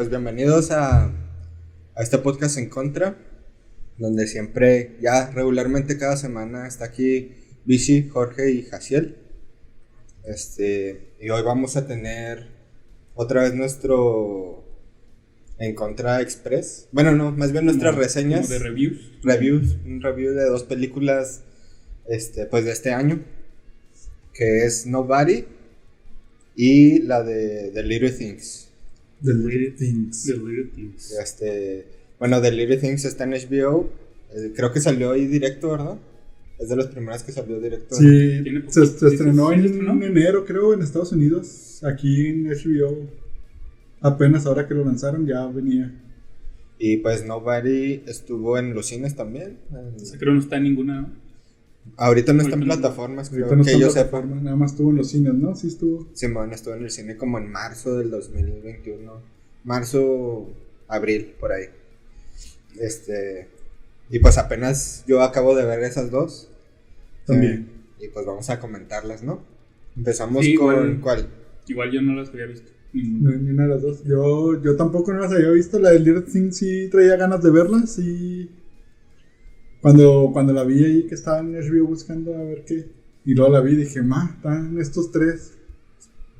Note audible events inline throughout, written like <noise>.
pues bienvenidos a, a este podcast en contra, donde siempre, ya regularmente cada semana está aquí Vichy, Jorge y Jaciel. Este, y hoy vamos a tener otra vez nuestro en contra express. Bueno, no, más bien nuestras Como- reseñas. como de reviews. reviews, un review de dos películas este, pues de este año, que es Nobody y la de The Little Things. The Little Things. The Little Things. Este, bueno, The Little Things está en HBO, eh, creo que salió ahí directo, ¿verdad? Es de las primeras que salió directo. Sí, se, poquito, se estrenó ¿sí en enero, creo, en Estados Unidos. Aquí en HBO. Apenas ahora que lo lanzaron ya venía. Y pues Nobody estuvo en los cines también. O sea, creo que no está en ninguna. Ahorita no está en plataformas, creo no que yo sepa. Nada más estuvo en los cines, ¿no? Sí estuvo. Simón estuvo en el cine como en marzo del 2021. Marzo, abril, por ahí. Este. Y pues apenas yo acabo de ver esas dos. También. Eh, y pues vamos a comentarlas, ¿no? Empezamos Sí, con. igual. ¿Cuál? Igual yo no las había visto. No, Ninguna. ni una de las dos. Yo, yo tampoco no las había visto. La de Little Things sí traía ganas de verla. Sí. Cuando, cuando la vi ahí que estaba en HBO buscando a ver qué. Y luego la vi y dije, ma, están estos tres.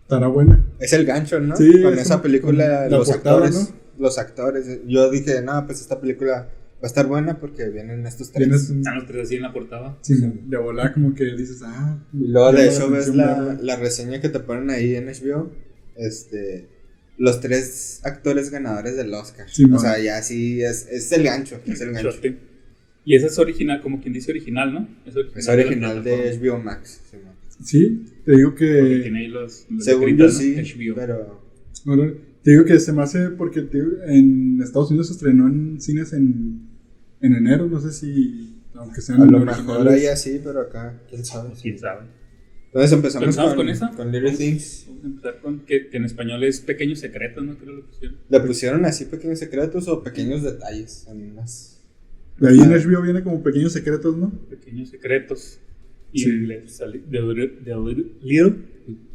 Estará buena. Es el gancho, ¿no? Sí, con es esa un- película, con los portada, actores. Los actores. Yo dije, no, pues esta película va a estar buena porque vienen estos tres. Están los tres así en la portada. Sí, de volar como que dices, ah. Y luego de hecho ves la, la reseña que te ponen ahí en HBO. Este. Los tres actores ganadores del Oscar. Sí, o man. sea, ya sí es, es el gancho. Es el gancho. Y esa es original, como quien dice original, ¿no? Es original, Es original de, de. HBO Max. sí. Sí, te digo Porque que. tiene ahí los. los Según yo sí. HBO. pero Bueno, te digo que se me hace porque te en Estados Unidos se estrenó en cines en, en enero. No sé si. Aunque sean a lo mejor ahí así, pero acá, quién sabe. Quién sabe. Entonces empezamos, ¿Empezamos con, con esa? con Little Things. Vamos a empezar con que, que en español es Pequeños Secretos, ¿no? Creo que lo pusieron. ¿Le pusieron así pequeños secretos o pequeños detalles? En unas... De ahí en HBO viene como pequeños secretos, ¿no? Pequeños Secretos. Y Sí. en inglés sale The Little, the little,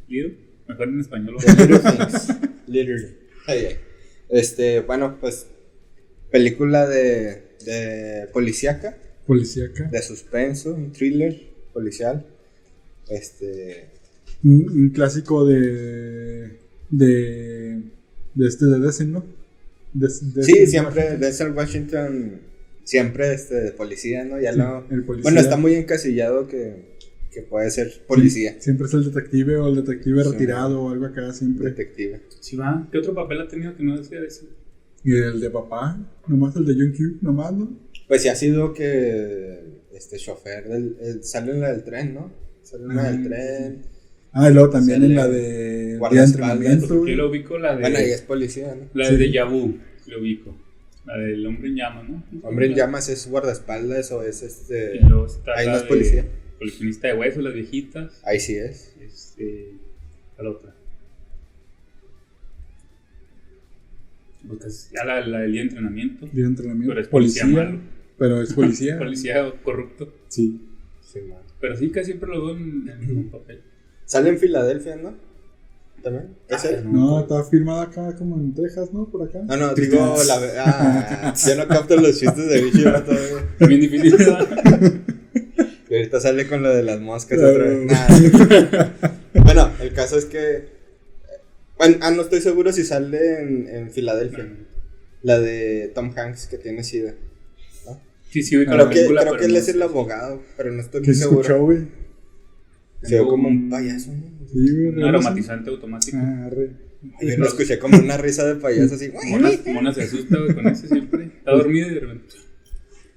little, mejor en español. The <laughs> Little. Este, bueno, pues película de, de policíaca, Policíaca. de suspenso, un thriller policial. Este, Un, un clásico de. de. de este de Desen, ¿no? De- de- sí, siempre Denzel Washington siempre este de policía, ¿no? Ya Sí, no. el policía. Bueno, está muy encasillado que, que puede ser policía, Sí, siempre es el detective o el detective Sí. retirado o algo acá, siempre. detective. Sí, va. ¿Qué otro papel ha tenido que no decía de eso? Y el de papá, nomás el de John Q, nomás, ¿no? Pues sí ha sido que este chofer del, el- sale en la del tren, ¿no? Sale en la Ah, del sí. tren. Ah, y luego también en la de guardaespaldas, yo lo ubico la de. Bueno, ahí es policía, ¿no? La de Sí. Deja Vu, lo ubico. La del hombre en llama, ¿no? Hombre en llamas es guardaespaldas o es este. Y luego está Ahí no es policía. Coleccionista de huesos, las viejitas. Ahí sí es. Este. La otra. Ya la, la del día de entrenamiento. Día de entrenamiento. Pero es policía policía, malo. pero es policía. <laughs> Policía corrupto. Sí. Sí. Pero sí, casi siempre lo veo en en el mismo papel. Sale en Filadelfia, ¿no? ¿También? ¿Es Ah, él? no. No, está firmada acá como en Texas, ¿no? Por acá. No, no, digo la. Ah, <laughs> yo no capto los chistes de Vichy todavía. También difícil, ¿verdad? Y ahorita sale con lo de las moscas Claro. otra vez. Nah. bueno, el caso es que. Bueno, ah, no estoy seguro si sale en, en Filadelfia. La de Tom Hanks que tiene SIDA. Sí, sí, ubico Ah, la Creo que, película, creo pero que él no es el abogado, pero no estoy ¿Qué muy se seguro. escuchó, güey? Se ve como un payaso, ¿no? Sí, güey. Un aromatizante automático. Ah, arre. Yo lo escuché como una risa de payaso así. Mona, Mona se asusta, güey, con eso siempre. Está dormida y de repente.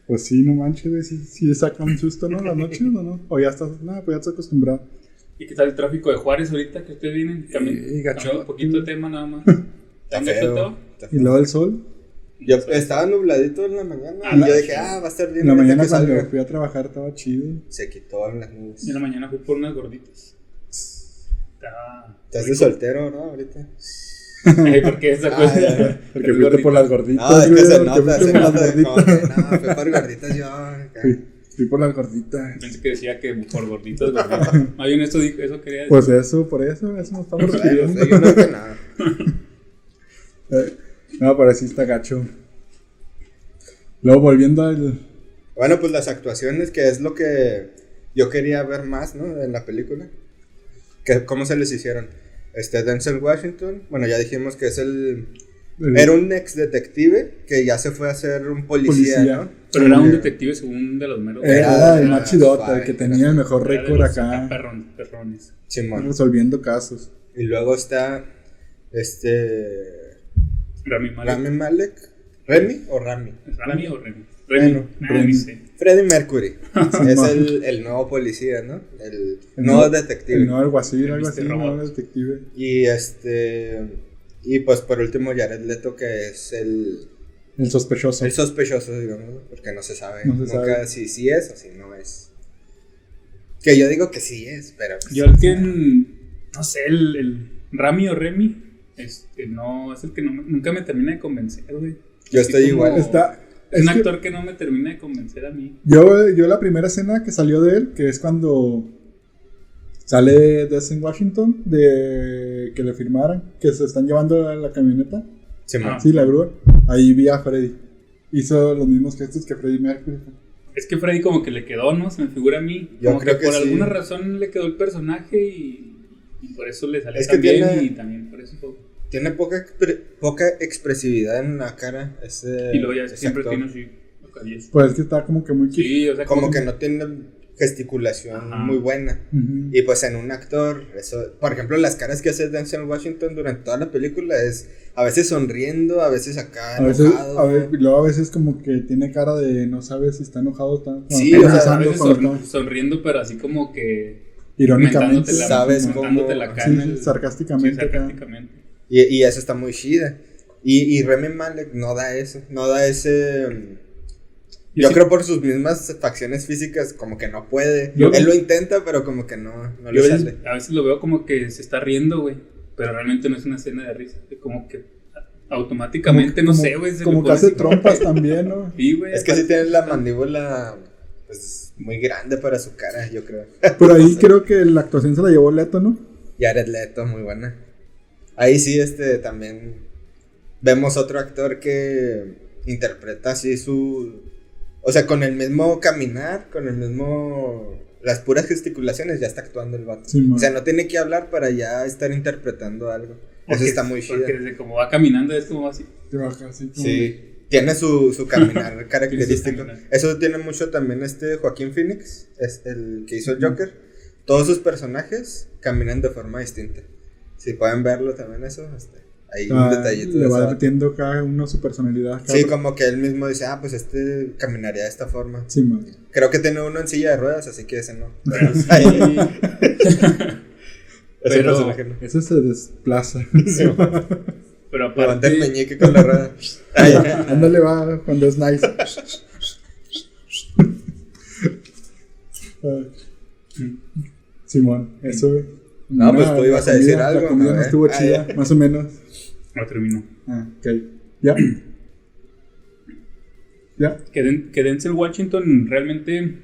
Pues sí, no manches, güey. Sí, sí saca un susto, ¿no? Las noches, ¿o no? O ya estás, nada, pues ya estás acostumbrado. ¿Y qué tal el tráfico de Juárez ahorita que ustedes vienen? Cambiando Sí, gacho. un poquito de tema nada más. Está ¿Dónde feo, todo? está Y feo. luego el sol. Yo estaba nubladito en la mañana Ah, y yo dije, ah, va a estar bien. En la mañana cuando salga. fui a trabajar estaba chido. Se quitó las nubes. Y en la mañana fui por unas gorditas. Está. Estás de soltero, ¿no? Ahorita. <laughs> Ay, ¿Por qué esa <laughs> Ah, cosa? ya, ya. Porque fuiste por las gorditas. No, es que se nota, se nota. No, <laughs> fue por gorditas yo. Fui, fui por las gorditas. Pensé que decía que por gorditas, gorditas. Más bien eso, dijo- eso quería decir. Pues eso, por eso, eso nos estamos refiriendo. yo no dije nada. No, pero sí está gacho. Luego volviendo al. Bueno, pues las actuaciones, que es lo que yo quería ver más, ¿no? En la película. Que, ¿Cómo se les hicieron? Este, Denzel Washington, bueno, ya dijimos que es el... el- Era un ex detective que ya se fue a ser un policía, Policía. ¿no? Pero era un detective según de los meros. Era, Era- el más chidota, el que era tenía el mejor récord acá. perron- perrones. Simón. Resolviendo casos. Y luego está, este... Rami Malek. Rami Malek. ¿Remy o Rami? ¿Rami o Remy? Remy. Bueno, Nah, Remy. Freddie Mercury. <laughs> es el, el nuevo policía, ¿no? El, El nuevo nuevo- detective. El nuevo alguacil, El algo así, el nuevo detective. Y este... Y pues por último Jared Leto que es el... El sospechoso. El sospechoso, digamos, porque no se sabe No se nunca sabe. si sí es o si no es. Que yo digo que sí es, pero pues, Yo el que. No sé, el, el Rami o Remy. Este, no, es el que no, me- nunca me termina de convencer, güey. Yo Así estoy como- igual. Está. Es un actor que no me termina de convencer a mí. yo, yo la primera escena que salió de él, que es cuando sale Denzel Washington, de que le firmaran, que se están llevando la camioneta. Simón. Ah. Sí, la grúa. Ahí vi a Freddy. Hizo los mismos gestos que Freddy Mercury. Es que Freddy como que le quedó, ¿no? Se me figura a mí. Yo Como creo que por sí. alguna razón le quedó el personaje y, y por eso le salió Es tan bien tiene- y también por eso fue- Tiene poca, expre- poca expresividad en la cara. Ese, Y luego ya ese siempre actor. tiene así. Pues es que está como que muy Sí, o sea, Como que no tiene gesticulación Ajá. muy buena. Ujú. Y pues en un actor, eso, por ejemplo, las caras que hace Denzel Washington durante toda la película es a veces sonriendo, a veces acá A veces, enojado. a ver, y luego a veces como que tiene cara de no sabe si está enojado o está Sí, o sea, a veces cuando son- está- sonriendo, pero así como que. irónicamente. la- Sabes cómo- la cara Sí, sarcásticamente sí, sarcásticamente. Y, y eso está muy chida. Y, y Remy Malek no da eso, no da ese... mm, Yo Yo sí- creo por sus mismas facciones físicas como que no puede. Yo- Él lo intenta, pero como que no, no le a veces, sale. a veces lo veo como que se está riendo, güey. Pero realmente no es una escena de risa. Como que automáticamente, no Como- sé, güey. se Como que hace trompas <laughs> también, ¿no? Sí, güey. Es que sí tiene la mandíbula pues, muy grande para su cara, yo creo. Por ahí <laughs> creo que la actuación se la llevó Leto, ¿no? Jared Leto, muy buena. Ahí sí, este, también vemos otro actor que interpreta así su... O sea, con el mismo caminar, con el mismo... Las puras gesticulaciones ya está actuando el vato. Sí, o sea, no tiene que hablar para ya estar interpretando algo. Eso está muy chido. Porque desde como va caminando es como así. Así como- Sí. Tiene su, su caminar <laughs> característico. caminar. Eso tiene mucho también este Joaquín Phoenix, es el que hizo el Joker. Todos sus personajes caminan de forma distinta. Si pueden verlo también eso, este, hay un Ah, detallito. de le va vato. metiendo cada uno su personalidad. cada Sí, como que él mismo dice, ah, pues este caminaría de esta forma. Sí, man. Creo que tiene uno en silla de ruedas, así que ese no. <laughs> Pero sí. <laughs> <laughs> Pero-. Ese se desplaza. Pero Levanta el aparte. meñique con la rueda. Ay, Ándale, va cuando es nice. Ah. Simón, eso. No, pues tú ibas a decir algo, La comida no estuvo Ah, chida, ya. más o menos. No terminó. Ah, ok. ¿Ya? <clears throat> ¿Ya? Que, Den- que Denzel Washington realmente.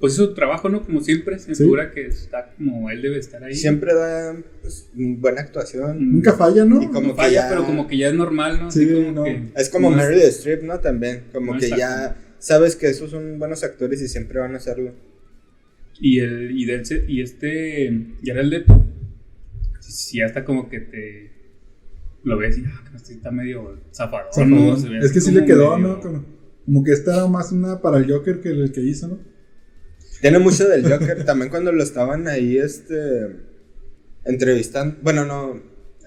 Pues hizo su trabajo, ¿no? Como siempre. Se Sí. figura que está como él debe estar ahí. Siempre da pues, buena actuación. Nunca falla, ¿no? Y como No falla, ya- pero como que ya es normal, ¿no? Así Sí, como no. que. Es como no Meryl Streep, ¿no? También. Como No que es ya sabes que esos son buenos actores y siempre van a hacerlo. Y, el, y, Denzel- y este. Jared Leto. Ya está como que te. Lo ves y. Ah, que este está medio ve Es que sí le quedó, medio- ¿no? Como, como que esta era más una para el Joker que el que hizo, ¿no? Tiene mucho del Joker. <laughs> También cuando lo estaban ahí, este. Entrevistando. Bueno, no.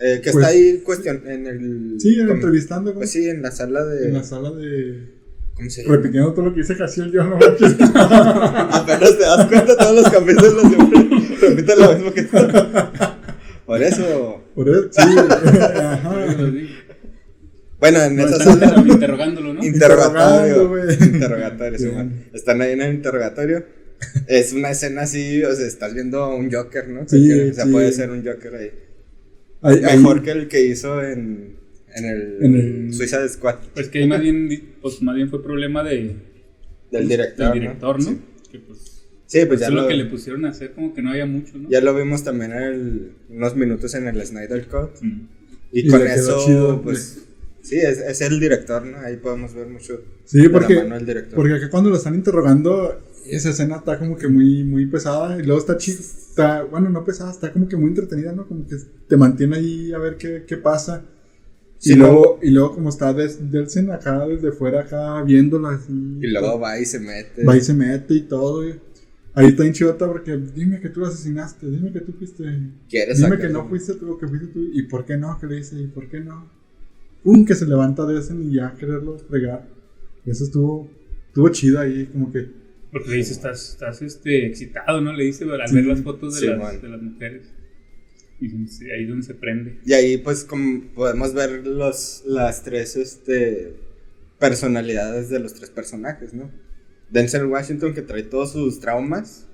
eh, que Pues- está ahí cuestión en el. Sí, como- entrevistando Pues sí, en la sala de. en la sala de. ¿Cómo se llama? Repitiendo todo lo que dice Casiel, yo no manches. <laughs> Apenas te das cuenta todos los capítulos siempre repiten lo mismo que tú. Por eso. Por eso, sí. Ajá. Bueno, en Bueno, esa sala. interrogándolo, ¿no? Interrogatorio. Interrogando. Interrogatorio, sí. Están ahí en el interrogatorio. Es una escena así, o sea, estás viendo a un Joker, ¿no? Sí, o sea, sí. puede ser un Joker ahí. Ahí- ahí- Mejor que el que hizo en, en el, En el- Suiza Squad. Pues que ahí más bien, pues más bien fue problema de, Del director. del director, ¿no? Sí, Que pues, Sí, pues ya eso es lo, lo que le pusieron a hacer, como que no había mucho, ¿no? ya lo vimos también en el- unos minutos en el Snyder Cut. Mm. Y, Y con eso, chido, pues, Sí, es, es el director, ¿no? Ahí podemos ver mucho Sí, de porque, la mano del director. porque acá cuando lo están interrogando, esa escena está como que muy, muy pesada. Y luego está chido. Está, bueno, no pesada, está como que muy entretenida, ¿no? Como que te mantiene ahí a ver qué, qué pasa. Sí, y, luego, y luego, como está Des- Delsen acá desde fuera, acá viéndola así. Y luego va y se mete. Va y se mete y todo. Ahí está en chidota porque dime que tú lo asesinaste, dime que tú fuiste. Quieres Dime que no fuiste tú, que fuiste tú. ¿Y por qué no? Que le dice, ¿y por qué no? Un que se levanta de ese y ya quererlo fregar. Eso estuvo, estuvo chido ahí, como que. Porque le dice, estás, estás este, excitado, ¿no? Le dice al Sí, ver las fotos de, sí, las, de las mujeres. Y sí, ahí es donde se prende. Y ahí pues como podemos ver los, las tres este, personalidades de los tres personajes, ¿no? Denzel Washington que trae todos sus traumas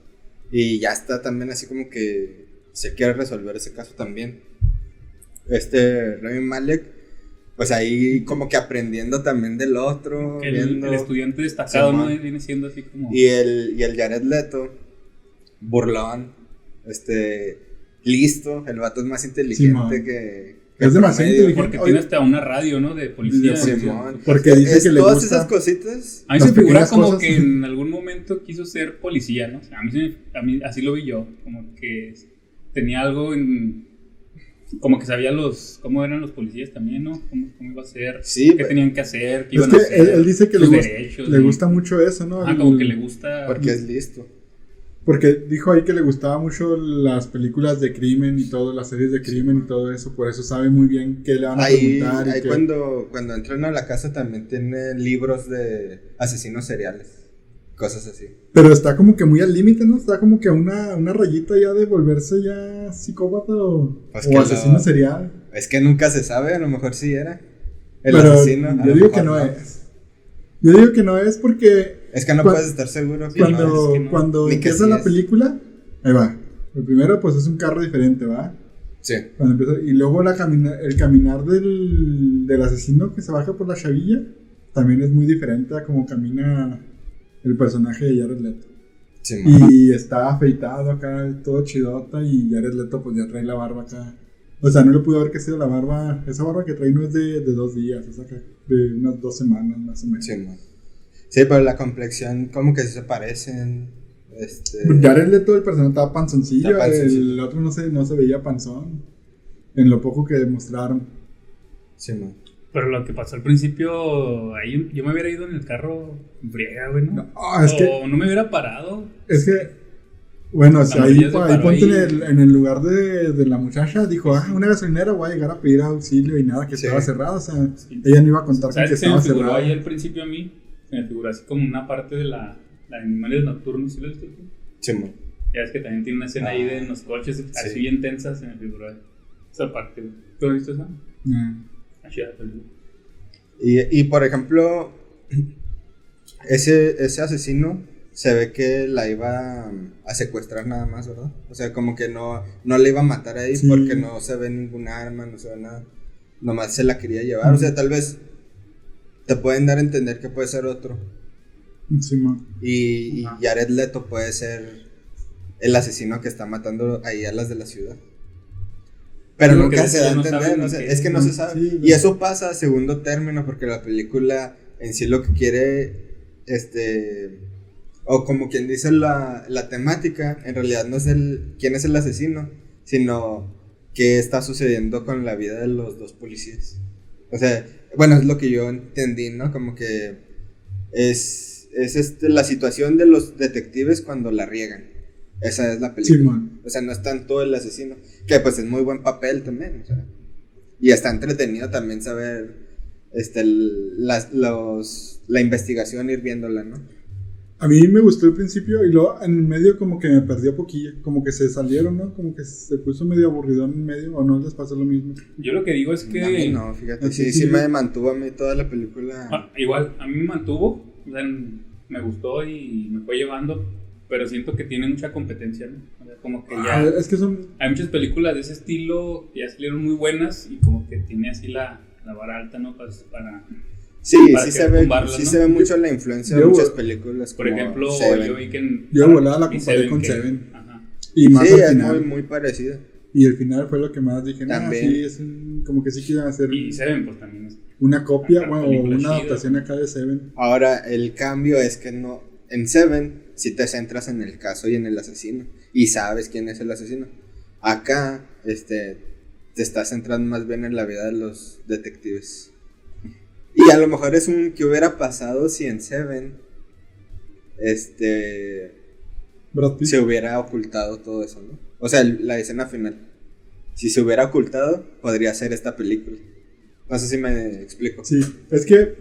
y ya está también así como que se quiere resolver ese caso también. Este Rami Malek, pues ahí como que aprendiendo también del otro, El, viendo. el estudiante destacado. Viene siendo así como... Y el, y el Jared Leto, burlón, este, listo, el vato es más inteligente que, que Es demasiado inteligente. Porque Oye. tiene hasta una radio, ¿no? De policía. Sí. Porque dice Es que le todas gusta. esas cositas. A mí se figura como cosas. que en <laughs> algún momento quiso ser policía, ¿no? O sea, a, mí, se me- a mí así lo vi yo, como que tenía algo en... Como que sabía los cómo eran los policías también, ¿no? Cómo, cómo iba a ser, Sí, qué tenían que hacer, qué Es iban que a hacer. él, él dice que le, sus gusta, derechos, le gusta mucho eso, ¿no? Ah, El- como que le gusta... porque es listo. Porque dijo ahí que le gustaba mucho las películas de crimen y todo, las series de crimen y todo eso, por eso sabe muy bien qué le van a Ahí, preguntar. y ahí qué- cuando, cuando entran a la casa también tiene libros de asesinos seriales. Cosas así. Pero está como que muy al límite, ¿no? Está como que a una, una rayita ya de volverse ya psicópata o, Pues o asesino serial. Es que nunca se sabe, a lo mejor sí era. El Pero asesino. yo digo que no es. Yo digo que no es porque Es que no puedes estar seguro. que cuando, no es que no. cuando Ni empieza la es. película, ahí va. El primero pues es un carro diferente, ¿va? Sí. Cuando empieza, y luego la camina- el caminar del, del asesino que se baja por la chavilla también es muy diferente a como camina el personaje de Jared Leto. Sí. Y está afeitado acá, todo chidota, y Jared Leto pues ya trae la barba acá. O sea, no le pudo haber crecido la barba. Esa barba que trae no es de, de dos días, es acá de unas dos semanas más o menos. Sí. Sí, pero la complexión como que sí se parecen. Este... Jared Leto, el personaje estaba panzoncillo, panzoncillo. el otro no se, no se veía panzón. En lo poco que demostraron. Sí, man. Pero lo que pasó al principio, ahí yo me hubiera ido en el carro en friega, güey, ¿no? Es o que, no me hubiera parado. es que, bueno, o sea, ahí, se ponte ahí. en el, en el lugar de, de la muchacha, dijo, ah, una gasolinera, voy a llegar a pedir auxilio y nada, que Sí. estaba cerrada, o sea, Sí. ella no iba a contar con ¿Sabes que estaba cerrada. ahí al principio a mí? Se me figuró así como una parte de la, la de animales nocturnos, ¿sí lo viste tú? Sí, man. Ya es que también tiene una escena Ah, ahí de en los coches, así sí. bien tensa, se me figuró esa parte. ¿Tú has visto esa? Mm. Ah, chida, película. Y, y por ejemplo, <clears throat> ese, ese asesino se ve que la iba a secuestrar nada más, ¿verdad? O sea, como que no, no le iba a matar ahí Sí. porque no se ve ningún arma, no se ve nada. Nomás se la quería llevar. O sea, tal vez te pueden dar a entender que puede ser otro. Sí, man. Y, y. Jared Leto puede ser el asesino que está matando ahí a las de la ciudad. Pero nunca se da a no entender, no sé, es que no se sabe. Sí, y eso pasa a segundo término porque la película en sí lo que quiere, este, o como quien dice la, la temática, en realidad no es el quién es el asesino, sino qué está sucediendo con la vida de los dos policías. O sea, bueno, es lo que yo entendí, ¿no? Como que es, es este, la situación de los detectives cuando la riegan. Esa es la película. O sea, no es tanto el asesino, que pues es muy buen papel también. o sea. y está entretenido también saber este, el- las, los, la investigación, ir viéndola, ¿no? A mí me gustó el principio y luego en el medio como que me perdió poquillo, como que se salieron, ¿no? Como que se puso medio aburrido en medio o no les pasó lo mismo. Yo lo que digo es que. A mí no, fíjate, a sí, sí sí. me mantuvo a mí toda la película. Ah, igual, a mí me mantuvo, o sea, me gustó y me fue llevando, pero siento que tiene mucha competencia, ¿no? O sea, como que ya. Ah, es que son... Hay muchas películas de ese estilo que ya salieron muy buenas y como que tiene así la, la vara alta, ¿no? Para, para- Sí, sí se, ve, sí ¿no? se ve mucho la influencia de muchas películas. por como ejemplo, Seven. yo vi que en. Yo de volada la y comparé con que- Seven. Ajá. Y más Sí, al es final. muy, muy parecida. Y el final fue lo que más dije, También. sí, es un- como que sí quieren hacer... Y Seven, pues también es una copia Acá, bueno, o una adaptación acá de Seven. Ahora, el cambio es que no. En Seven, si te centras en el caso y en el asesino. Y sabes quién es el asesino. Acá, este. Te estás centrando más bien en la vida de los detectives. Y a lo mejor es un. que hubiera pasado si en Seven. Este. Se hubiera ocultado todo eso, ¿no? O sea, la escena final. Si se hubiera ocultado, podría ser esta película. No sé si me explico. Sí, es que.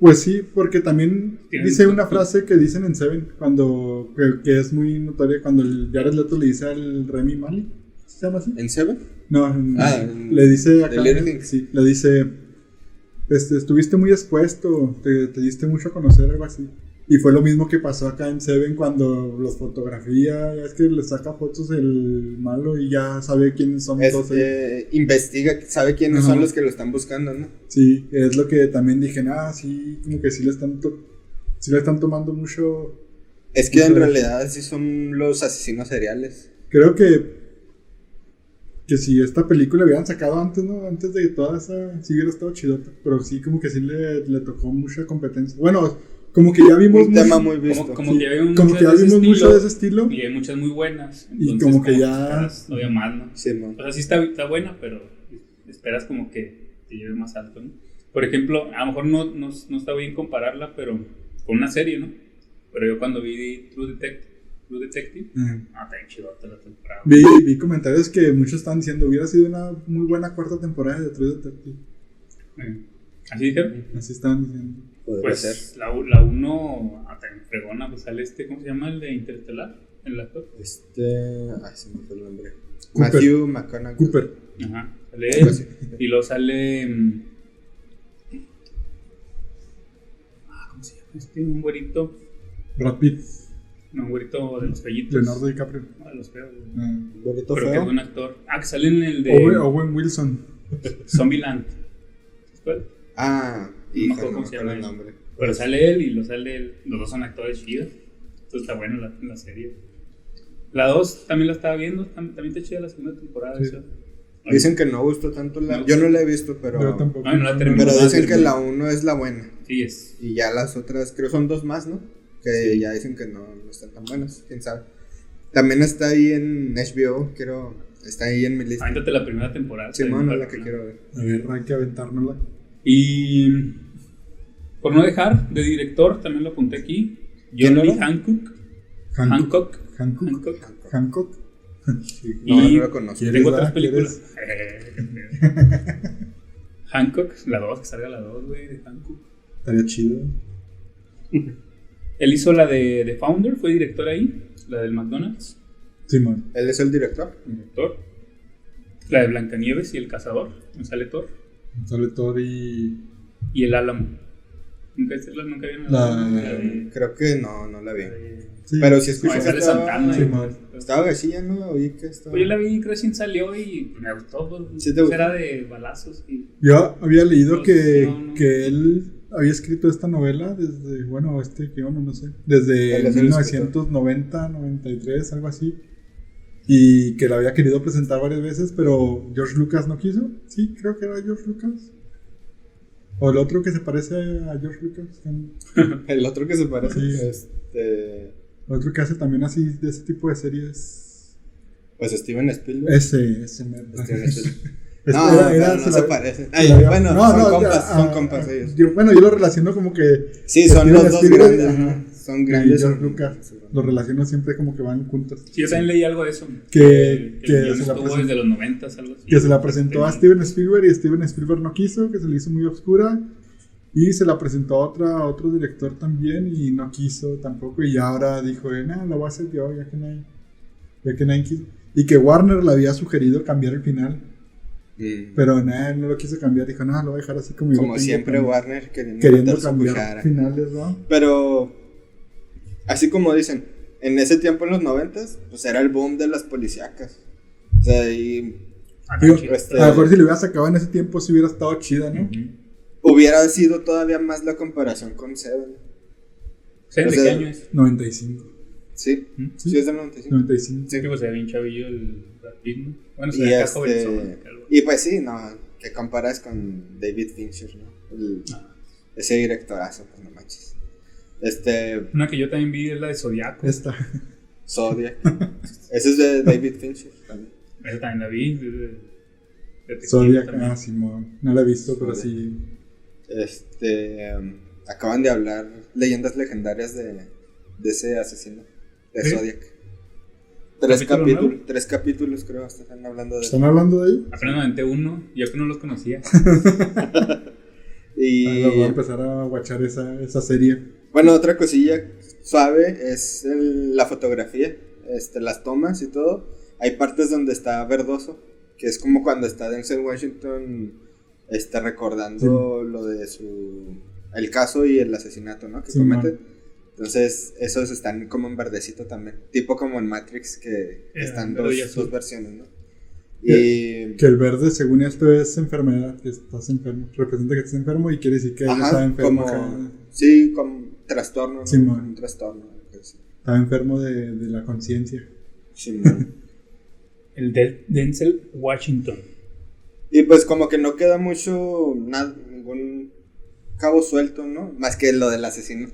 Pues sí, porque también dice una frase que dicen en Seven, cuando. que, que es muy notoria, cuando el Jared Leto le dice al Remy Mali. ¿Se llama así? ¿En Seven? No, en- Ah, en- le dice acá. The Little Things. Sí, le dice. Este, estuviste muy expuesto, te, te diste mucho a conocer, algo así. Y fue lo mismo que pasó acá en Seven cuando los fotografía, es que le saca fotos el malo y ya sabe quiénes son Es, eh, investiga, sabe quiénes Ajá. son los que lo están buscando, ¿no? Sí, es lo que también dije, ah, sí, como que sí le están, sí le están tomando mucho. Es que en Mucho- realidad sí son los asesinos seriales. Creo que que si esta película hubieran sacado antes, ¿no? Antes de toda esa, sí hubiera estado chidota, pero sí como que sí le, le tocó mucha competencia. Bueno, como que ya vimos Un mucho- tema muy visto. Como, como sí, que ya vimos, como que ya vimos mucho estilo, de ese estilo. Y hay muchas muy buenas. Y entonces como que que ya- todavía más, ¿no? Sí, mo. O sea, sí está, está buena, pero esperas como que te lleve más alto, ¿no? Por ejemplo, a lo mejor no, no, no está bien compararla, pero con una serie, ¿no? Pero yo cuando vi True Detective, True Detective ah, está chidota la temporada. Vi, vi comentarios que muchos están diciendo hubiera sido una muy buena cuarta temporada de True Detective. Eh, ¿Así dijeron? Así estaban diciendo. Podría ser. Pues la, u- la uno, ah, también fregona, pues sale este, ¿cómo se llama? El de Interestelar, el actor. Este. Ay, se me fue el nombre. Cooper. Matthew McConaughey. Cooper. Ajá, sale él. Y luego sale. mm, Ah, ¿cómo se llama este? Un güerito. Brad Pitt. No, un güerito de los fellitos. Leonardo DiCaprio. No, de los feos. güey. Ah. Pero que es feo. buen actor. Ah, que sale en el de Owen, Owen Wilson. Zombieland. ¿Cuál? Ah, me hija, acuerdo no cómo me se llama el nombre. Pero sale él y lo sale él. Los dos son actores chidos. Entonces está bueno la, la serie. La 2 también la estaba viendo. tam- También está chida la segunda temporada. Sí. Dicen que no gustó tanto la. No. Yo no la he visto, pero. Yo tampoco. Ay, no la terminé. Pero No, dicen no, que no. la 1 es la buena. Sí, es. Y ya las otras, creo son dos más, ¿no? Que Sí. ya dicen que no, no están tan buenas, quién sabe. También está ahí en HBO, quiero. Está ahí en mi lista. Avéntate la primera temporada. Está es bien la que quiero ver. A ver, hay que aventárnosla. Y por no dejar, de director, también lo apunté aquí. ¿Quién John Lee? Hancock. Hancock. Hancock. Hancock. Hancock. <laughs> Sí. No, Y- no lo conozco. ¿Quieres Tengo otras películas. <laughs> Hancock, la 2, que salga la 2, güey, de Hancock. Estaría chido. <laughs> Él hizo la de The Founder, fue director ahí, la del McDonald's, Simón. Él es el director. director. La de Blancanieves y el Cazador, me sale Thor. Sale Thor y. Y el Álamo. Nunca, nunca vieron La-? La de- Creo que no, no la vi. la de- Sí. Pero si No, escuché que sale estaba, Santana. Sí, estaba vacía, ¿no? Oí que estaba. Pues yo la vi recién salió y me gustó. Pues, ¿Sí te gustó? era de balazos y Yo había leído Pues, que, no, no. que él había escrito esta novela desde, bueno, este guion, no sé, desde Él es el 1990, 93, algo así. Y que la había querido presentar varias veces, pero George Lucas no quiso. Sí, creo que era George Lucas. O el otro que se parece a George Lucas. el <laughs> El otro que se parece. Sí. Este. otro que hace también así de ese tipo de series. Pues Steven Spielberg. Ese, ese mero. Steven Spielberg. <laughs> No, era- era- no se se la- se Ay, la había- bueno, No, son no, compas, ah, son ah, compas ellos. Yo, bueno, yo lo relaciono como que Sí, son los dos grandes. ajá. Son y grandes. George son- Lucas lo relaciono siempre como que van juntos. Sí, yo también leí algo de eso. Que- que, que se la estuvo presentó- desde los 90, algo así. Que se la presentó a Steven Spielberg y Steven Spielberg no quiso, que se le hizo muy oscura. Y se la presentó a, otra, a otro director también y no quiso tampoco. Y ahora dijo, eh, nada, lo voy a hacer yo, ya que nadie, ya que nadie quiso. Y que Warner le había sugerido cambiar el final. Mm. Pero nada, no lo quiso cambiar. Dijo, no, lo voy a dejar así como Como siempre, también". Warner queriendo, Queriendo cambiar finales, ¿no? Pero, así como dicen, en ese tiempo, en los noventas, pues era el boom de las policíacas. O sea, y Ah, Digo, este- A lo mejor si lo hubieras sacado en ese tiempo, si hubiera estado chida, ¿no? Hubiera sido todavía más la comparación con Seven. ¿Sabes O de qué año es? 95. Sí, ¿Mm? sí, es del 95. 95. Sí, que pues se ve bien chavillo el ¿no? Bueno, se Y, este, y pues sí, no, ¿qué comparas con David Fincher, no? El- ese directorazo, pues no manches. Este, Una que yo también vi es la de Zodiaco. Esta. Zodiac. <laughs> Ese es de David Fincher también. Esa también la vi. detective Zodiac. también. Ah, Simón. No la he visto, pero sí. Este, um, acaban de hablar leyendas legendarias de, de ese asesino, de ¿Sí? Zodiac. Tres ¿Capítulo capítulos, tres capítulos creo, están hablando de ¿Están hablando de ahí? Apenas aventé uno, yo que no los conocía. <laughs> Y Ah, voy a empezar a watchar esa, esa serie. bueno, otra cosilla suave es el- la fotografía, este, las tomas y todo. Hay partes donde está verdoso, que es como cuando está Denzel Washington este, recordando lo de su el caso y el asesinato, ¿no? Que Sí, comete. man. Entonces, esos están como en verdecito también. Tipo como en Matrix, que, que Eh, están dos, dos versiones, ¿no? Que- Y. Que el verde, según esto, es enfermedad, que estás enfermo. Representa que estás enfermo y quiere decir que él Ajá, estaba enfermo. como. Sí, como trastorno, ¿no? Sí, man. un trastorno. así. Estaba enfermo de, de la conciencia. Sí, man. <laughs> El del Denzel Washington. y pues, como que no queda mucho. Nada, ningún cabo suelto, ¿no? Más que lo del asesino.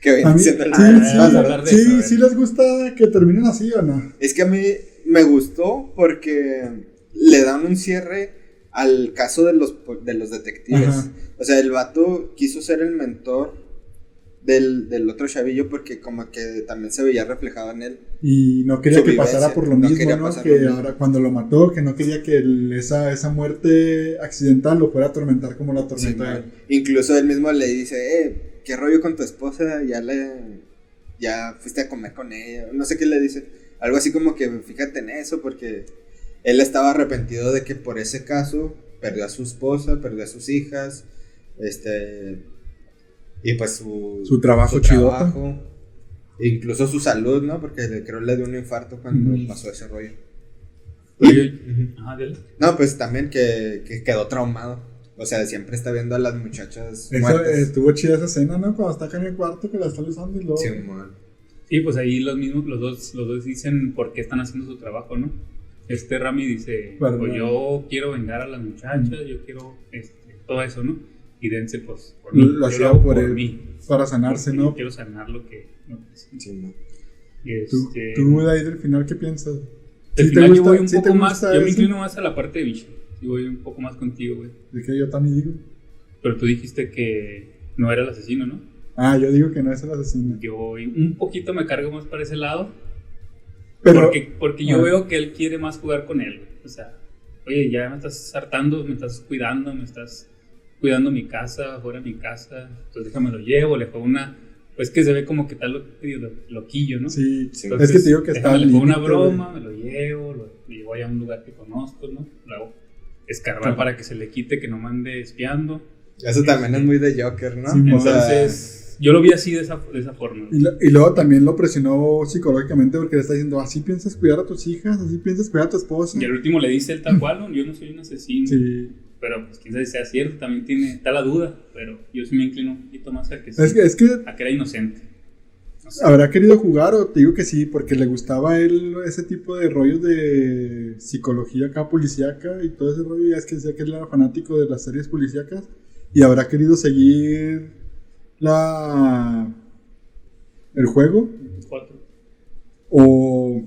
Que A viene mí, sí, siendo el- sí, de sí, eso, sí les gusta que terminen así o no. Es que a mí me gustó porque le dan un cierre al caso de los, de los detectives. Ajá. O sea, el vato quiso ser el mentor del, del otro chavillo porque como que también se veía reflejado en él. Y no quería que pasara por lo no mismo, Que mismo. ahora cuando lo mató, que no quería que el- esa, esa muerte accidental lo fuera a atormentar como la Sí, atormenta a él. Incluso él mismo le dice, eh, ¿qué rollo con tu esposa? Ya le... Ya fuiste a comer con ella. No sé qué le dice. Algo así como que fíjate en eso porque él estaba arrepentido de que por ese caso perdió a su esposa, perdió a sus hijas, este... Y pues su... Su trabajo Incluso su salud, ¿no? Porque le- creo le dio un infarto cuando pasó ese rollo. Yo- Ajá, dale. No, pues también que, que quedó traumado. O sea, siempre está viendo a las muchachas Eso, muertas. eh, estuvo chida esa escena, ¿no? Cuando está acá en el cuarto que la está usando y luego. Sí, man. Sí, pues ahí los mismos, los dos, los dos dicen por qué están haciendo su trabajo, ¿no? Este Rami dice, pues yo quiero vengar a las muchachas, yo quiero este, todo eso, ¿no? Y Dense, pues, por Lo- mí, lo yo hacía por por él, mí. para sanarse, Porque ¿no? Quiero sanar lo que... lo que- Sí, man. y ¿Tú, este, tú de ahí del final, ¿qué piensas? del ¿Sí te final yo gusta- voy un sí te poco más, yo me inclino más a la parte de Vichy. Yo voy un poco más contigo, güey. De que yo también digo. Pero tú dijiste que no era el asesino, ¿no? Ah, yo digo que no es el asesino. Yo voy un poquito me cargo más para ese lado. Pero, porque porque yo Ah. veo que él quiere más jugar con él. O sea, oye, ya me estás hartando, me estás cuidando, me estás cuidando mi casa, fuera de mi casa. Entonces déjame lo llevo, le juego una. Pues que se ve como que tal lo, lo- loquillo, ¿no? sí, Sí. es que te digo que está le juego una broma, me lo llevo, lo, lo llevo a un lugar que conozco, ¿no? Lo hago escarbar Claro. para que se le quite, que no me ande espiando. Eso también es muy de Joker, ¿no? Sí, o sea, Entonces, yo lo vi así de esa, de esa forma. Y, lo- y luego también lo presionó psicológicamente porque le está diciendo, así piensas cuidar a tus hijas, así piensas cuidar a tu esposa. Y al último le dice él tal cual, yo no soy un asesino. Sí. Pero pues quién sabe si sea cierto, también tiene, está la duda, pero yo sí me inclino un poquito más a que sí, Es que, es que a que era inocente. Habrá querido jugar o te digo que sí, porque le gustaba a él ese tipo de rollos de psicología acá policíaca y todo ese rollo. Es que decía que él era fanático de las series policíacas y habrá querido seguir la el juego o,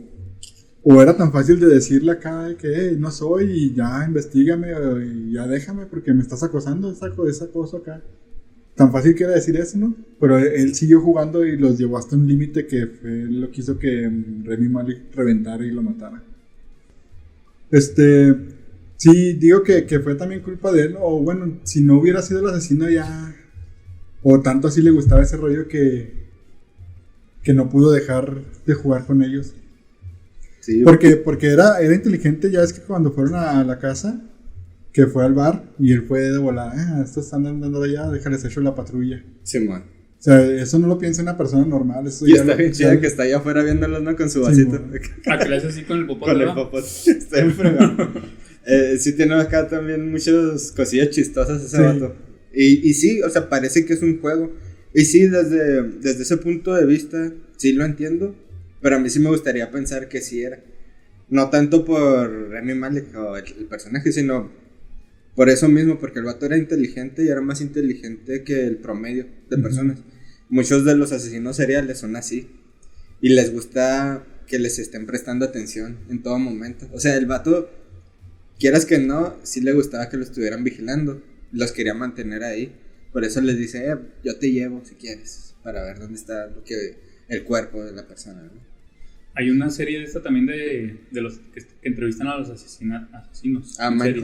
o era tan fácil de decirle acá de que "Hey, no soy y ya investigame y ya déjame porque me estás acosando esa, esa cosa acá. Tan fácil que era decir eso, ¿no? Pero él, siguió jugando y los llevó hasta un límite que fue lo que hizo que mm, Remy Malik reventara y lo matara. Este, sí, digo que, que fue también culpa de él, o bueno, si no hubiera sido el asesino ya, o tanto así le gustaba ese rollo que, que no pudo dejar de jugar con ellos. sí, Porque, porque era, era inteligente, ya es que cuando fueron a la casa, que fue al bar, y él fue de volada, ah, estos están andando allá, déjales hecho la patrulla. Simón. O sea, eso no lo piensa una persona normal, eso Y ya está bien chida que está allá afuera viéndolos, ¿no? Con su Sí, vasito. mon. Ah, que le hace así con el popote, Con el popote. <laughs> Está bien fregón. eh, sí tiene acá también muchas cosillas chistosas ese Sí. vato. Y, y sí, o sea, parece que es un juego. Y sí, desde, desde ese punto de vista, sí lo entiendo. Pero a mí sí me gustaría pensar que sí era. No tanto por Remy Malek o el, el personaje, sino Por eso mismo, porque el vato era inteligente y era más inteligente que el promedio de personas. Muchos de los asesinos seriales son así. Y les gusta que les estén prestando atención en todo momento. O sea, el vato, quieras que no, sí le gustaba que lo estuvieran vigilando. Los quería mantener ahí. Por eso les dice, "Eh, yo te llevo si quieres, para ver dónde está lo que, el cuerpo de la persona. ¿no? Hay una serie de esta también de, de los que, que entrevistan a los asesina- asesinos. Ah, Una serie.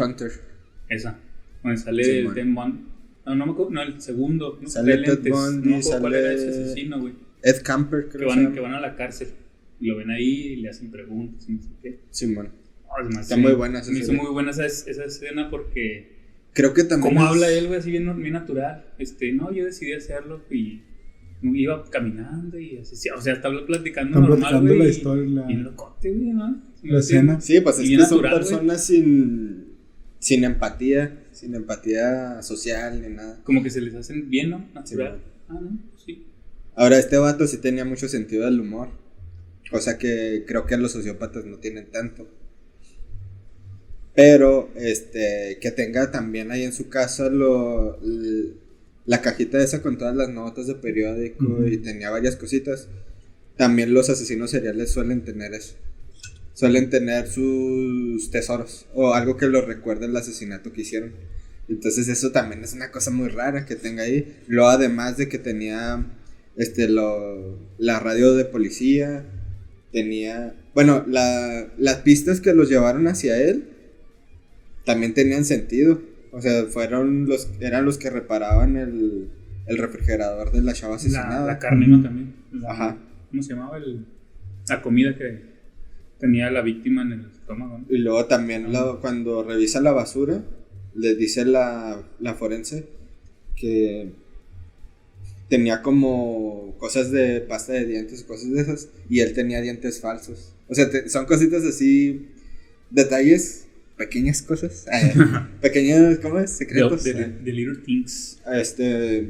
Esa. Donde sale Sí, el. Ted Bundy. No, no me acuerdo. No, el segundo. ¿no? Sale Ted lentes. Bundy, No acuerdo cuál era ese sale- asesino, güey. Ed Camper, creo Que que van, que van a la cárcel. Y lo ven ahí y le hacen preguntas y no sé qué. Simón. Ah, se me Está muy buena esa Me hizo muy buena esa, esa escena porque. Creo que también. ¿Cómo es- habla él, güey? Así bien, bien natural. Este, no, yo decidí hacerlo y iba caminando y así. sí, O sea, estaba platicando Están normal, platicando güey. la y- historia, la- Y locote, güey, ¿no? Se me La escena. Sí, pues es Y que son natural, güey. personas sin, sin empatía, sin empatía social ni nada. Como que se les hacen bien, ¿no? Natural. Sí, ah, no, pues sí. Ahora, este vato sí tenía mucho sentido del humor, cosa que creo que los sociópatas no tienen tanto. Pero, este, que tenga también ahí en su casa lo, la cajita esa con todas las notas de periódico y tenía varias cositas. También los asesinos seriales suelen tener eso. Suelen tener sus tesoros o algo que los recuerde el asesinato que hicieron. Entonces eso también es una cosa muy rara que tenga ahí. Luego además de que tenía este lo, la radio de policía, tenía, bueno, la, las pistas que los llevaron hacia él también tenían sentido. O sea, fueron los eran los que reparaban el, el refrigerador de la chava La, asesinada. la carne, ¿no? También. La- Ajá. ¿Cómo se llamaba? El, la comida que tenía la víctima en el estómago, ¿no? Y luego también lo- cuando revisa la basura, le dice la, la forense que tenía como cosas de pasta de dientes, cosas de esas, y él tenía dientes falsos. O sea, te- son cositas así, detalles, pequeñas cosas, <laughs> eh, pequeños, ¿cómo es? Secretos. The, the- eh. the Little Things. Este,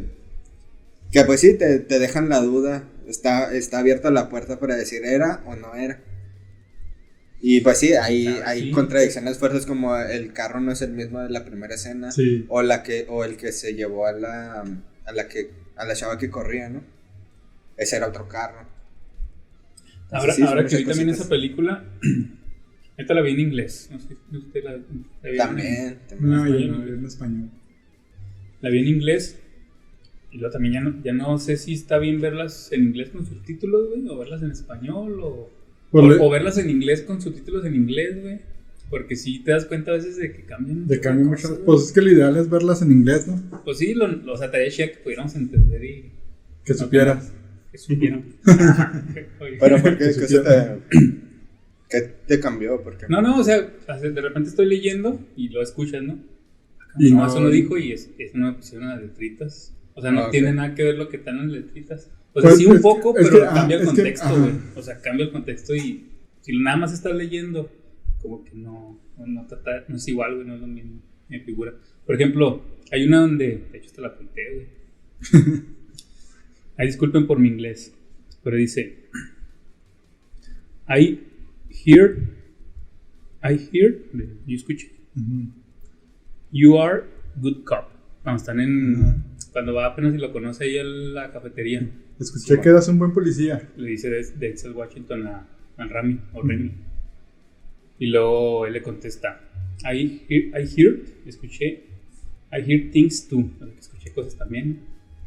que pues sí, te, te dejan la duda, está, está abierta la puerta para decir era o no era. Y pues sí, hay, hay sí. contradicciones fuertes como el carro no es el mismo de la primera escena. Sí. O la que, o el que se llevó a la, a la que, a la chava que corría, ¿no? Ese era otro carro. Ahora, Sí, ahora que vi también esa película, <clears throat> esta la vi en inglés. No sé si usted la, la vio en- También, también. No, yo no, en español. La vi en inglés. Y luego también ya no, ya no sé si está bien verlas en inglés con subtítulos, güey, o verlas en español, o, Por o, verlas en inglés con subtítulos en inglés, güey. Porque sí te das cuenta a veces de que cambian. de cambio cosas, muchas. güey. Pues es que lo ideal es verlas en inglés, ¿no? Pues sí, lo, lo- o sea, te decía que pudiéramos entender y Que supieras. que supieran. <laughs> Pero ¿por qué? Que ¿Qué se te, ¿Qué te cambió? ¿Por qué? No, no, o sea, de repente estoy leyendo y lo escuchas, ¿no? Y no, no- eso no dijo y es, eso no me pusieron las letritas. O sea, no Ah, tiene nada que ver lo que están en las letritas. O sea, Pues, sí un poco, es pero que, ah, cambia el contexto, güey. O sea, cambia el contexto y si nada más estás leyendo, como que no, no, trata- no es igual, güey, no es lo mismo, me figura. Por ejemplo, hay una donde, de hecho te la conté, güey. <laughs> Ay, disculpen por mi inglés, pero dice, I hear, I hear, yo escuché. You are good cop. Cuando están en. Cuando va apenas y lo conoce ahí a la cafetería, Escuché Sí, que eras un buen policía. le dice de- Denzel Washington a, a Rami o Remy. Y luego él le contesta: I hear, I heard, escuché, I hear things too. Escuché cosas también.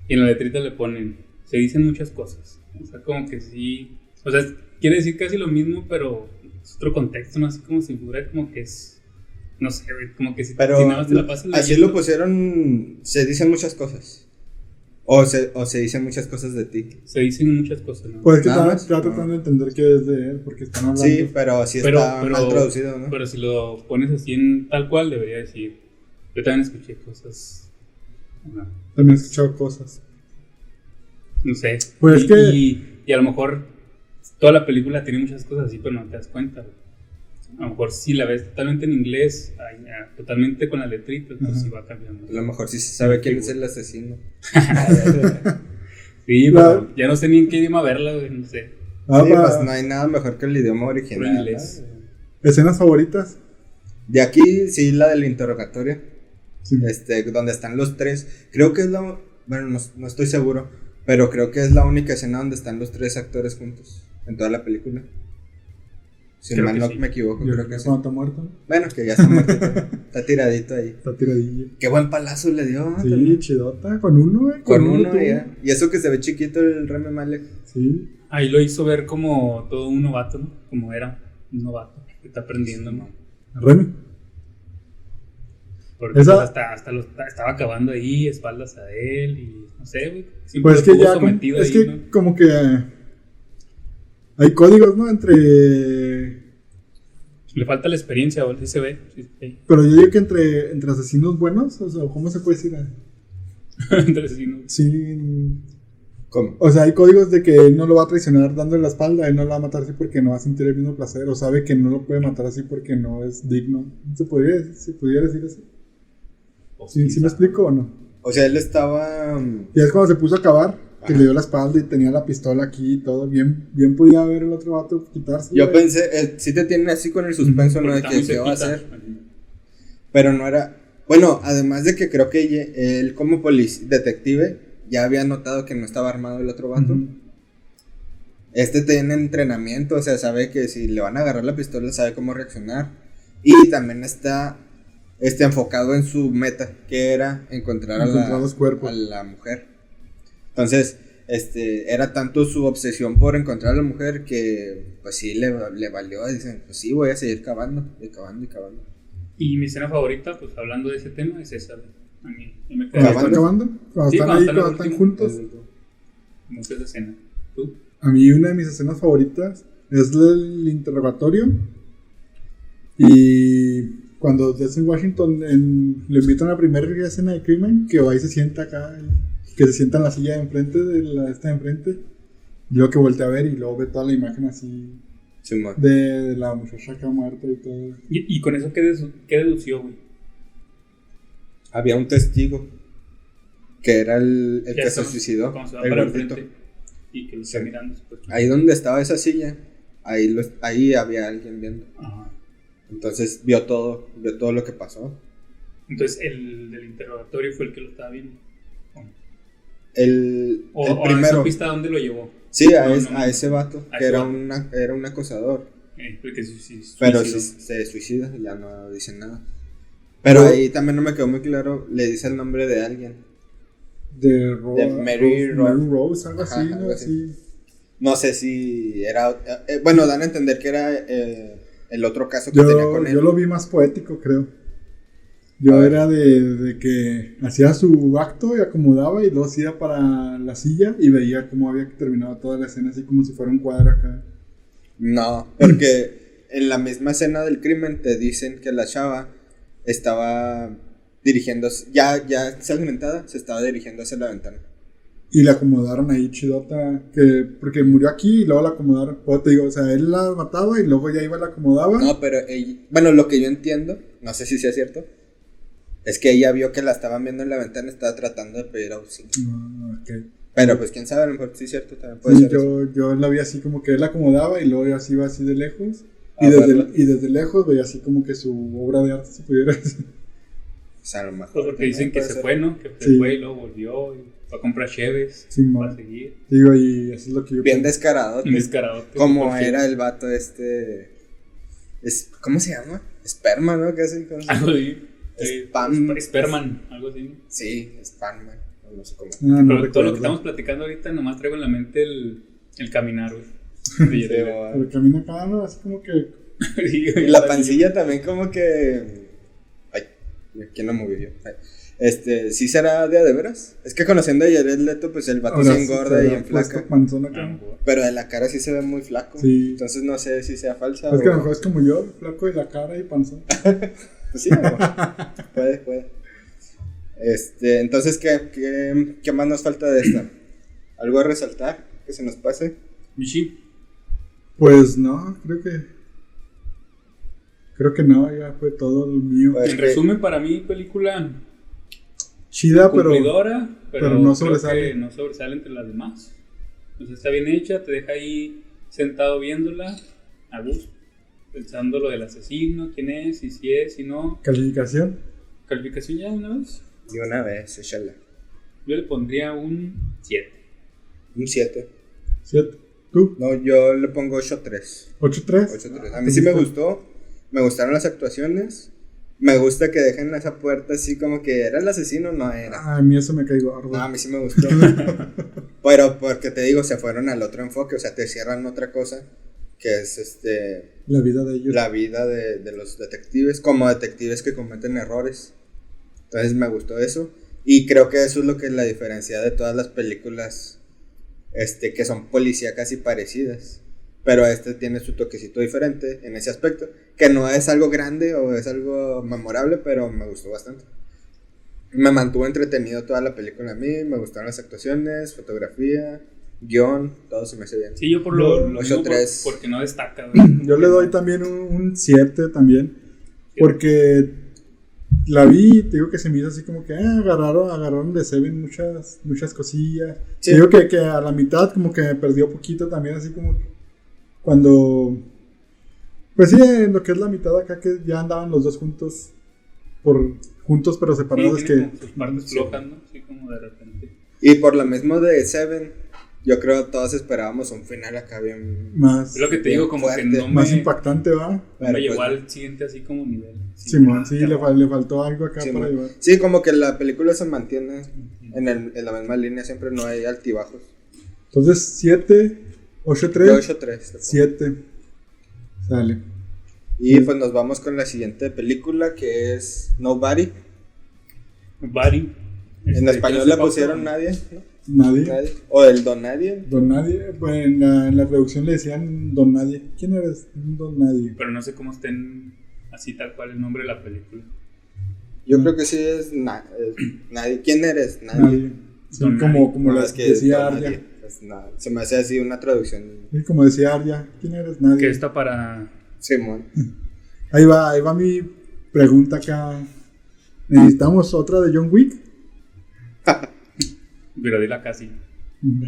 Y en la letrita le ponen: Se dicen muchas cosas. O sea, como que sí. O sea, quiere decir casi lo mismo, pero es otro contexto, ¿no? Así como si fuera como que es. No sé, güey, como que si, Pero si nada más te la pasas así leyendo- lo pusieron, se dicen muchas cosas. O se, o se dicen muchas cosas de ti. Se dicen muchas cosas, ¿no? Pues es que no. tratando de entender qué es de él, porque están hablando. Sí, pero sí Pero- está pero- mal traducido, ¿no? Pero si lo pones así en tal cual, debería decir. Yo también escuché cosas. No, También he escuchado cosas. no sé. Pues y, que- y, y a lo mejor toda la película tiene muchas cosas así, pero no te das cuenta. güey. A lo mejor si la ves totalmente en inglés, ay, ya, totalmente con las letritas, pues Ajá. sí va cambiando. A lo mejor sí se sabe quién es el asesino. <laughs> Sí, La- pero ya no sé ni en qué idioma verla, güey, no sé. Ah, sí, pues no hay nada mejor que el idioma original. inglés. ¿no? ¿Escenas favoritas? De aquí, sí, la del interrogatorio. Sí. este, donde están los tres. Creo que es la, bueno, no, no estoy seguro, pero creo que es la única escena donde están los tres actores juntos en toda la película. Si Creo mal no sí. me equivoco, Yo creo que sí. cuando está muerto, ¿no? Bueno, que ya está muerto, <laughs> está tiradito ahí. está tiradillo. Qué buen palazo le dio. Sí, También. chidota, con uno, güey. Con uno ya. Y eso que se ve chiquito el Remy Malek. Sí. Ahí lo hizo ver como todo un novato, ¿no? Como era un novato que está aprendiendo, ¿no? Remy. Porque Esa- pues, hasta, hasta lo estaba acabando ahí, espaldas a él y no sé, güey. Siempre Pues es que ya. como- sometido es ahí, que ¿no? como que. Hay códigos, ¿no? Entre. Le falta la experiencia, güey. Sí se ve. Sí, sí. Pero yo digo que entre, entre asesinos buenos, o sea, ¿cómo se puede decir? <laughs> Sí, ¿no? Sí. ¿Cómo? O sea, hay códigos de que él no lo va a traicionar dándole la espalda, él no lo va a matar así porque no va a sentir el mismo placer, o sabe que no lo puede matar así porque no es digno. ¿Se podría, se podría decir así? O ¿Sí, sí, me explico o no? O sea, él estaba. Y es cuando se puso a acabar, que le dio la espalda y tenía la pistola aquí y todo. Bien, bien podía ver el otro vato quitarse. Yo pensé, eh, sí te tiene así con el suspenso, ¿no? De que qué va a hacer. Pero no era. Bueno, además de que creo que él, como polic- detective, ya había notado que no estaba armado el otro vato. Este tiene entrenamiento, o sea, sabe que si le van a agarrar la pistola, sabe cómo reaccionar. Y también está este, enfocado en su meta, que era encontrar, a, la, los cuerpos. a la mujer. Entonces, este, era tanto su obsesión por encontrar a la mujer que, pues sí, le, le valió. Dicen, pues sí, voy a seguir cavando, y cavando, y cavando. Y mi escena favorita, pues hablando de ese tema, es esa. A mí, yo me quedé Cuando está ¿Acabando? acabando, cuando Sí, están cuando ahí, están cuando están último. juntos. mucho esa escena. ¿Tú? A mí una de mis escenas favoritas es el interrogatorio. Y cuando Denzel Washington en- le invitan a la primera escena de crimen, que va y se sienta acá, y que se sienta en la silla de enfrente, de la esta de enfrente. Y luego que voltea a ver y luego ve toda la imagen así de, de la muchacha acá muerta y todo. ¿Y, y con eso qué, dedu- qué dedució, güey? Había un testigo, que era el, el que se suicidó, se el gordito. y que lo está Sí. mirando después. Ahí donde estaba esa silla, ahí, lo, ahí había alguien viendo. Ajá. Entonces vio todo, vio todo lo que pasó. Entonces, el del interrogatorio fue el que lo estaba viendo. El, o, el o a primero. esa pista dónde lo llevó? Sí, a, No, es- no, a no. ese vato, A que ese era, vato. una, era un acosador. Eh, porque Pero si se suicida, ya no dice nada. Pero ahí también no me quedó muy claro, le dice el nombre de alguien. De, Ro- De Mary Rose, Ro- Mary Rose, algo Ajá, así, ¿no? algo así. Así. No sé si era... eh, bueno, dan a entender que era eh, el otro caso que tenía con él. yo lo vi más poético, creo. Yo era de, de que hacía su acto y acomodaba y luego se iba para la silla y veía cómo había terminado toda la escena, así como si fuera un cuadro acá. No, porque en la misma escena del crimen te dicen que la chava estaba dirigiéndose, ya, ya segmentada, se estaba dirigiendo hacia la ventana. Y la acomodaron ahí chidota, que, porque murió aquí y luego la acomodaron. O te digo, o sea, él la mataba y luego ya iba y la acomodaba. No, pero ella- bueno, lo que yo entiendo, no sé si sea cierto, es que ella vio que la estaban viendo en la ventana y estaba tratando de pedir auxilio. Ah, ok. Pero pues quién sabe, a lo mejor sí es cierto, también puede Sí, ser. eso. yo, yo la vi así como que él la acomodaba y luego yo así iba así de lejos. Y desde, y desde lejos veía así como que su obra de arte se pudiera decir. O sea, a lo mejor. Pues porque dicen que se ser. fue, ¿no? Que se Sí. fue y luego volvió y fue a comprar cheves Sí, para seguir. Digo, y eso es lo que yo Bien pienso. descarado. Descarado. Como era el vato este. Es, ¿Cómo se llama? Esperma, ¿no? ¿Qué hacen con <laughs> Algo así. Spam. Sperman, algo así. Sí, Spamman. o No sé cómo. Ah, no Pero todo lo que estamos platicando ahorita, nomás traigo en la mente el, el caminar, güey. <laughs> Pero, Pero camina acá, ¿no? Así como que. <laughs> Sí, y la pancilla también, como que. Ay, ¿quién lo movió? Ay. Este, ¿sí será de de veras? Es que conociendo a Jared Leto, pues el vato ahora se sí engorda y le ha en puesto flaca. panzón A acá. lo mejor. Pero de la cara sí se ve muy flaco. Sí. Entonces no sé si sea falsa Es que a lo o. mejor es como yo, flaco de la cara y panzón. <laughs> Pues sí, <laughs> puede, puede. Este, entonces, ¿qué, qué, qué más nos falta de esta? ¿Algo a resaltar que se nos pase? Michi, Pues no, creo que. Creo que no, ya fue todo lo mío. Pues- en que- resumen, para mí, película Chida, pero. cumplidora, pero, pero no sobresale. no sobresale entre las demás. Entonces está bien hecha, te deja ahí sentado viéndola, a gusto, pensando lo del asesino, quién es, y si es, si no. Calificación. ¿Calificación ya una vez? Y una vez, échala. Yo le pondría un 7. Un 7. ¿Siete? ¿Tú? No, yo le pongo 8-3. ¿8-3? 8-3. A mí sí me gustó. Me gustaron las actuaciones. Me gusta que dejen esa puerta así como que era el asesino, no era. Ah, a mí eso me caigo gordo. No, a mí sí me gustó. <laughs> Pero porque te digo, se fueron al otro enfoque, o sea, te cierran otra cosa, que es este La vida de ellos. la vida de, de los detectives, como detectives que cometen errores. Entonces me gustó eso. Y creo que eso es lo que es la diferencia de todas las películas este, que son policíacas y parecidas. Pero este tiene su toquecito diferente en ese aspecto. Que no es algo grande o es algo memorable, pero me gustó bastante. Me mantuvo entretenido toda la película a mí. Me gustaron las actuaciones, fotografía, guion, todo se me hace bien. Sí, yo por lo, lo ocho, mismo por- tres. porque no destaca. güey. <clears throat> Yo le doy también un 7 también. Porque la vi, te digo que se me hizo así como que ah, agarraron, agarraron de Seven muchas, muchas cosillas. Sí. Te digo que, que a la mitad como que me perdió poquito también, así como cuando... Pues sí, en lo que es la mitad acá que ya andaban los dos juntos, por juntos pero Sí, separados, tiene que... sus partes Sí. flojas, ¿no? Así como de repente. Y por lo mismo de Seven, yo creo que todos esperábamos un final acá bien. Más, Es lo que te digo, como que fuerte, no me, más impactante, ¿va? no Pero, me llegó pues, al siguiente así como nivel. Sí, Simón, sí, le, fal- le faltó algo acá Sí, para llevar. Sí, como que la película se mantiene en, el- en la misma línea, siempre no hay altibajos. Entonces, 7, 8, Yo 3, 8-3. 7. Sale. Y pues nos vamos con la siguiente película que es Nobody. Buddy. En Este, español que le pusieron Nadie, ¿no? Nadie. Nadie. O el Don Nadie. Don Nadie. Pues en la, en la traducción le decían Don Nadie. ¿Quién eres? Don Nadie. Pero no sé cómo estén así tal cual el nombre de la película. Yo creo que sí es, na- es Nadie. ¿Quién eres? Nadie. Nadie. Sí, como, Nadie. como No, la es que decía Arya. Pues, se me hace así una traducción. Sí, como decía Arya. ¿Quién eres? Nadie. Que está para. Simón. <laughs> Ahí va, ahí va mi pregunta acá. ¿Necesitamos otra de John Wick? <laughs> Pero dila casi.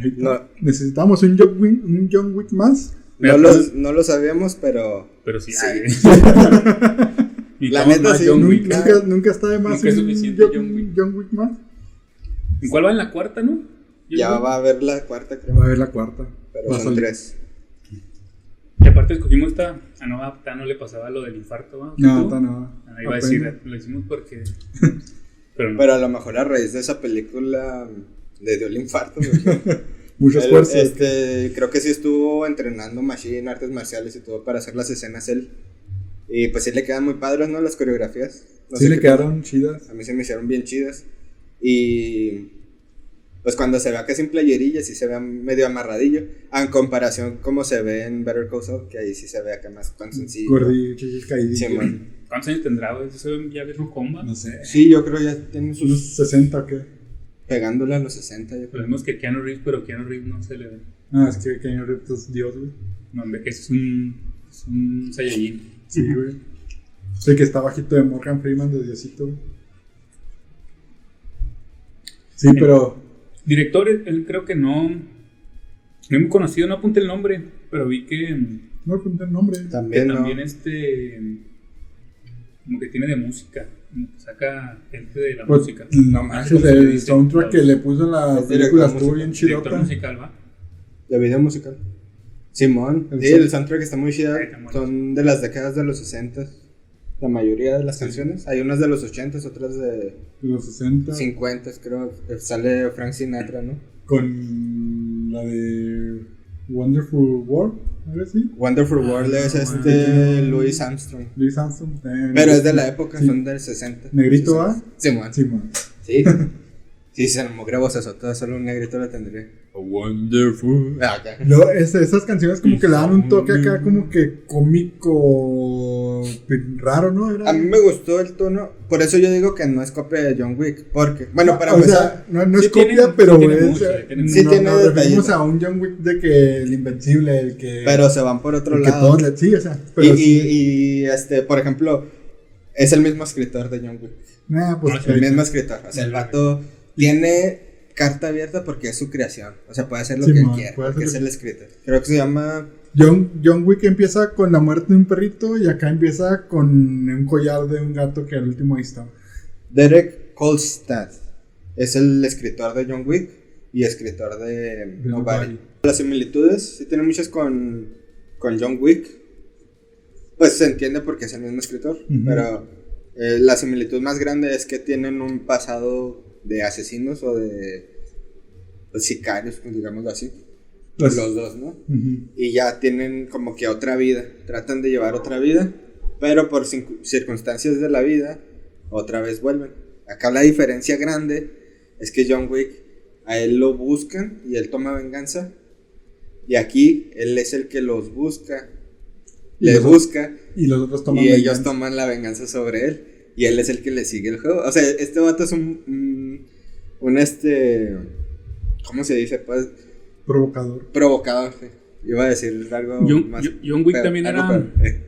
Ahí está. No. ¿Necesitamos un John Wick, un John Wick más? No lo, no lo sabíamos, pero Pero sí. Sí. hay. <laughs> Y La neta, sí, John Wick. Nunca, nunca está de más Nunca es un suficiente John, John Wick. John Wick más. ¿En cuál va en la cuarta, no? ya Wick. va a haber la cuarta, creo. Va a ver la cuarta. Pero Va a son tres. Y aparte escogimos esta. A no, a Ta no le pasaba lo del infarto, ¿va? ¿Qué No, está no. Ah, iba a Apenas. decir, lo hicimos porque. <laughs> Pero no. Pero a lo mejor a raíz de esa película le dio el infarto. <laughs> Mucho Él, esfuerzo. este, creo que sí estuvo entrenando Machine, artes marciales y todo para hacer las escenas él. Y pues sí le quedan muy padres, ¿no? Las coreografías. No sí le quedaron chidas. A mí se me hicieron bien chidas. Y pues cuando se ve acá sin playerilla sí se ve medio amarradillo. En comparación como se ve en Better Call Saul, que ahí sí se ve acá más tan sencillo. Gordi, chichis, caídillo. Sí. ¿Cuántos años tendrá, ya ves comba? No sé. Sí, yo creo ya tiene ¿Unos sus... 60 o qué? Pegándole a los 60, yo Lo creo. mismo que Keanu Reeves, pero Keanu Reeves no se le ve. Ah, es que Keanu Reeves es Dios, güey. No, hombre, que es un. Es un Saiyajin. Sí, güey. Sí, que está bajito de Morgan Freeman de Diosito, güey. Sí, pero. Director, él creo que no. No hemos conocido, no apunté el nombre, pero vi que. No apunté el nombre. que También, ¿no? también este. Como que tiene de música. Saca gente de la Pues, música. no manches, ¿cómo se le el soundtrack que le puso en la película director estuvo bien Director chidota. musical, ¿va? De video musical. Simón, El sí, el soundtrack está muy chida. Son de las décadas de los 60. La mayoría de las canciones. Hay unas de los 80, otras de De los 60. 50, creo. que Sale Frank Sinatra, ¿no? Con la de Wonderful World, así. Wonderful World es Ah, este. Louis Armstrong. Louis Armstrong. eh, Pero es de la época, Sí. son del 60. ¿Negrito, 60. va? Simón. Sí, man. <laughs> Sí. Sí, se me grabó sota, solo un negrito la tendría. Wonderful. Ah, acá. Luego, es- esas canciones como que le dan un toque acá como que cómico raro, ¿no? Era- A mí me gustó el tono, por eso yo digo que no es copia de John Wick, porque, bueno, para o empezar, sea, no, no sí es copia, tiene- pero sí tiene es, mucho, eh, tiene no, Sí tiene detallitos. a un John Wick de que el invencible, el que pero se van por otro que lado. todos le- sí, o sea, Y, pero y, sí, y, este, por ejemplo, es el mismo escritor de John Wick. nah, pues El mismo escritor. O sea, el vato tiene carta abierta porque es su creación. O sea, puede hacer lo Sí, que él man, quiera, puede porque es el escritor. Creo que se llama. John, John Wick empieza con la muerte de un perrito y acá empieza con un collar de un gato que al último está. Derek Kolstad es el escritor de John Wick y escritor de De Nobody. Nobody. Las similitudes sí tienen muchas con, con John Wick. Pues se entiende porque es el mismo escritor, pero eh, la similitud más grande es que tienen un pasado de asesinos o de pues, sicarios, pues, digámoslo así. Los dos, ¿no? Y ya tienen como que otra vida, tratan de llevar otra vida, pero por circunstancias de la vida, otra vez vuelven. Acá la diferencia grande es que John Wick, a él lo buscan y él toma venganza, y aquí él es el que los busca, Y le los- busca, Y los otros toman y ellos venganza. toman la venganza sobre él, y él es el que le sigue el juego. O sea, este vato es un, un, este, ¿cómo se dice? Pues Provocador. provocador. sí. Iba a decir algo John- más. John- John Wick pero- también era- eh.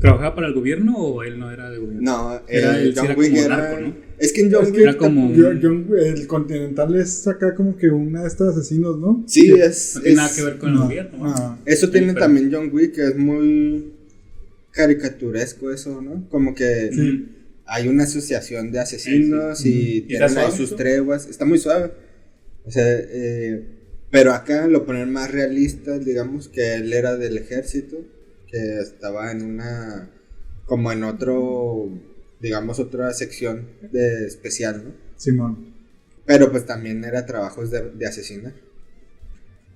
¿Trabajaba para el gobierno o él no era de gobierno? No, Era- eh, sí John era Wick como era. narco, ¿no? Es que en John Wick. era como- Yo- John- el Continental es acá como que una de estas asesinos, ¿no? Sí, es. No tiene es- nada que ver con el No. gobierno. ¿no? Ah. Eso tiene pero- también John Wick, que es muy caricaturesco eso, ¿no? Como que Sí. Hay una asociación de asesinos Sí, y ¿Y tienen ahí sus treguas. Está muy suave. O sea, eh, pero acá lo ponen más realista, digamos, que él era del ejército, que estaba en una, como en otro, digamos, otra sección de especial, ¿no? Simón. Pero pues también era trabajos de, de asesinar.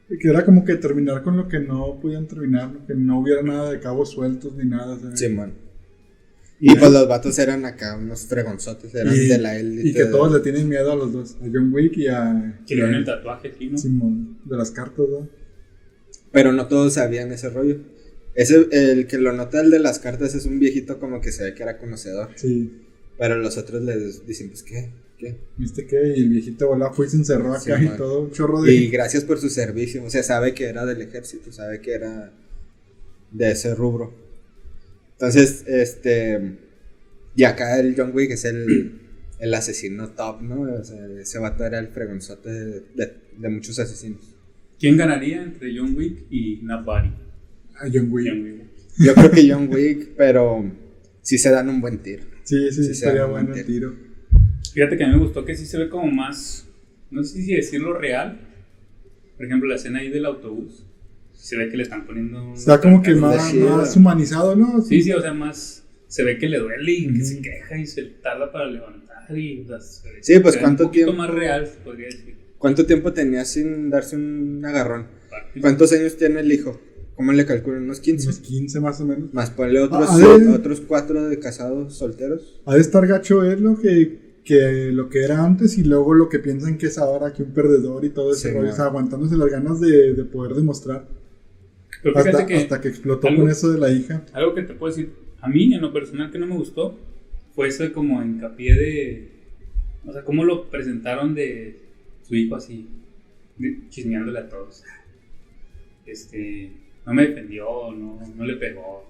Y Que era como que terminar con lo que no podían terminar, que no hubiera nada de cabos sueltos ni nada. sea, Simón. Y pues los vatos eran acá unos fregonzotes, eran y, de la élite. y que todos le tienen miedo a los dos, a John Wick y a, Que le el tatuaje aquí, ¿no? Simón, de las cartas, ¿no? Pero no todos sabían ese rollo. Ese, el que lo nota el de las cartas es un viejito como que se ve que era conocedor. Sí. Pero los otros les dicen, pues, ¿qué? ¿Qué? ¿Viste qué? Y el viejito volá fue y se encerró acá Sí, y man. todo un chorro de... Y gracias por su servicio. O sea, sabe que era del ejército, sabe que era de ese rubro. Entonces, este. Y acá el John Wick es el, <clears throat> el asesino top, ¿no? O sea, ese vato era el fregonzote de, de- de muchos asesinos. ¿Quién ganaría entre John Wick y Nobody? a John Wick. John Wick. Yo creo que John Wick, pero sí se dan un buen tiro. Sí, sí, Sí, se estaría un bueno buen el tiro. Fíjate que a mí me gustó que sí se ve como más, no sé si decirlo real. Por ejemplo, la escena ahí del autobús. Se ve que le están poniendo. Está como que más, más humanizado, ¿no? Sí, sí, o sea, más. Se ve que le duele y que Ujú. se queja y se tarda para levantar. Y, o sea, Sí, pues, ¿cuánto Un tiempo? más real, se podría decir. ¿Cuánto tiempo tenía sin darse un agarrón? ¿Cuántos años tiene el hijo? ¿Cómo le calculan? ¿Unos 15? Unos 15 más o menos. Más ponle otros, Ah, otros cuatro de casados solteros. Ha de estar gacho es lo que, que lo que era antes y luego lo que piensan que es ahora, que un perdedor y todo ese Sí, rollo. man. O sea, aguantándose las ganas de, de poder demostrar. Pero Hasta, fíjate que. hasta que explotó algo- con eso de la hija. Algo que te puedo decir, a mí en lo personal que no me gustó, fue ese como hincapié de, o sea, cómo lo presentaron de su hijo así, chismeándole a todos. Este, no me defendió, no, no le pegó.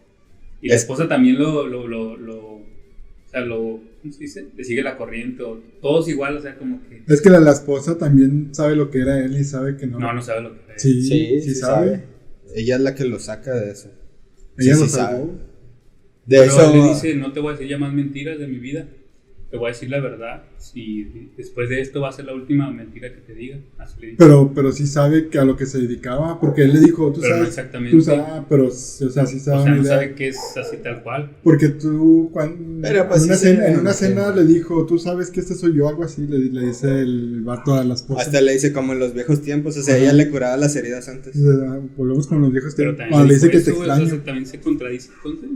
Y la Es- esposa también lo, lo, lo, lo- o sea, lo, ¿cómo se dice? Le sigue la corriente, o todos igual, o sea, como que, Es que la, la esposa también sabe lo que era él y sabe que no. no, no sabe lo que es. Sí, sí, sabe. Ella es la que lo saca de eso. Ella Sí, lo sí sabe. De Pero eso. le dice, no te voy a decir ya más mentiras de mi vida. Te voy a decir la verdad. Si después de esto va a ser la última mentira que te diga. Así le. Pero, pero sí sabe que a lo que se dedicaba, porque él le dijo, tú Pero no sabes, exactamente. tú sabes, ah, pero, o sea, sí sabe o sea, una no idea. sabe que es así tal cual. Porque tú, cuando, Pero, pues, en, una sí cena, en una sí. cena le dijo, tú sabes que este soy yo, algo así, le, le dice el vato a la esposa. Hasta le dice como en los viejos tiempos. O sea, Ajá. ella le curaba las heridas antes. O sea, Volvemos con los viejos Pero tiempos. también Cuando le dice que te eso, güey, o sea, extraño. también se contradice entonces.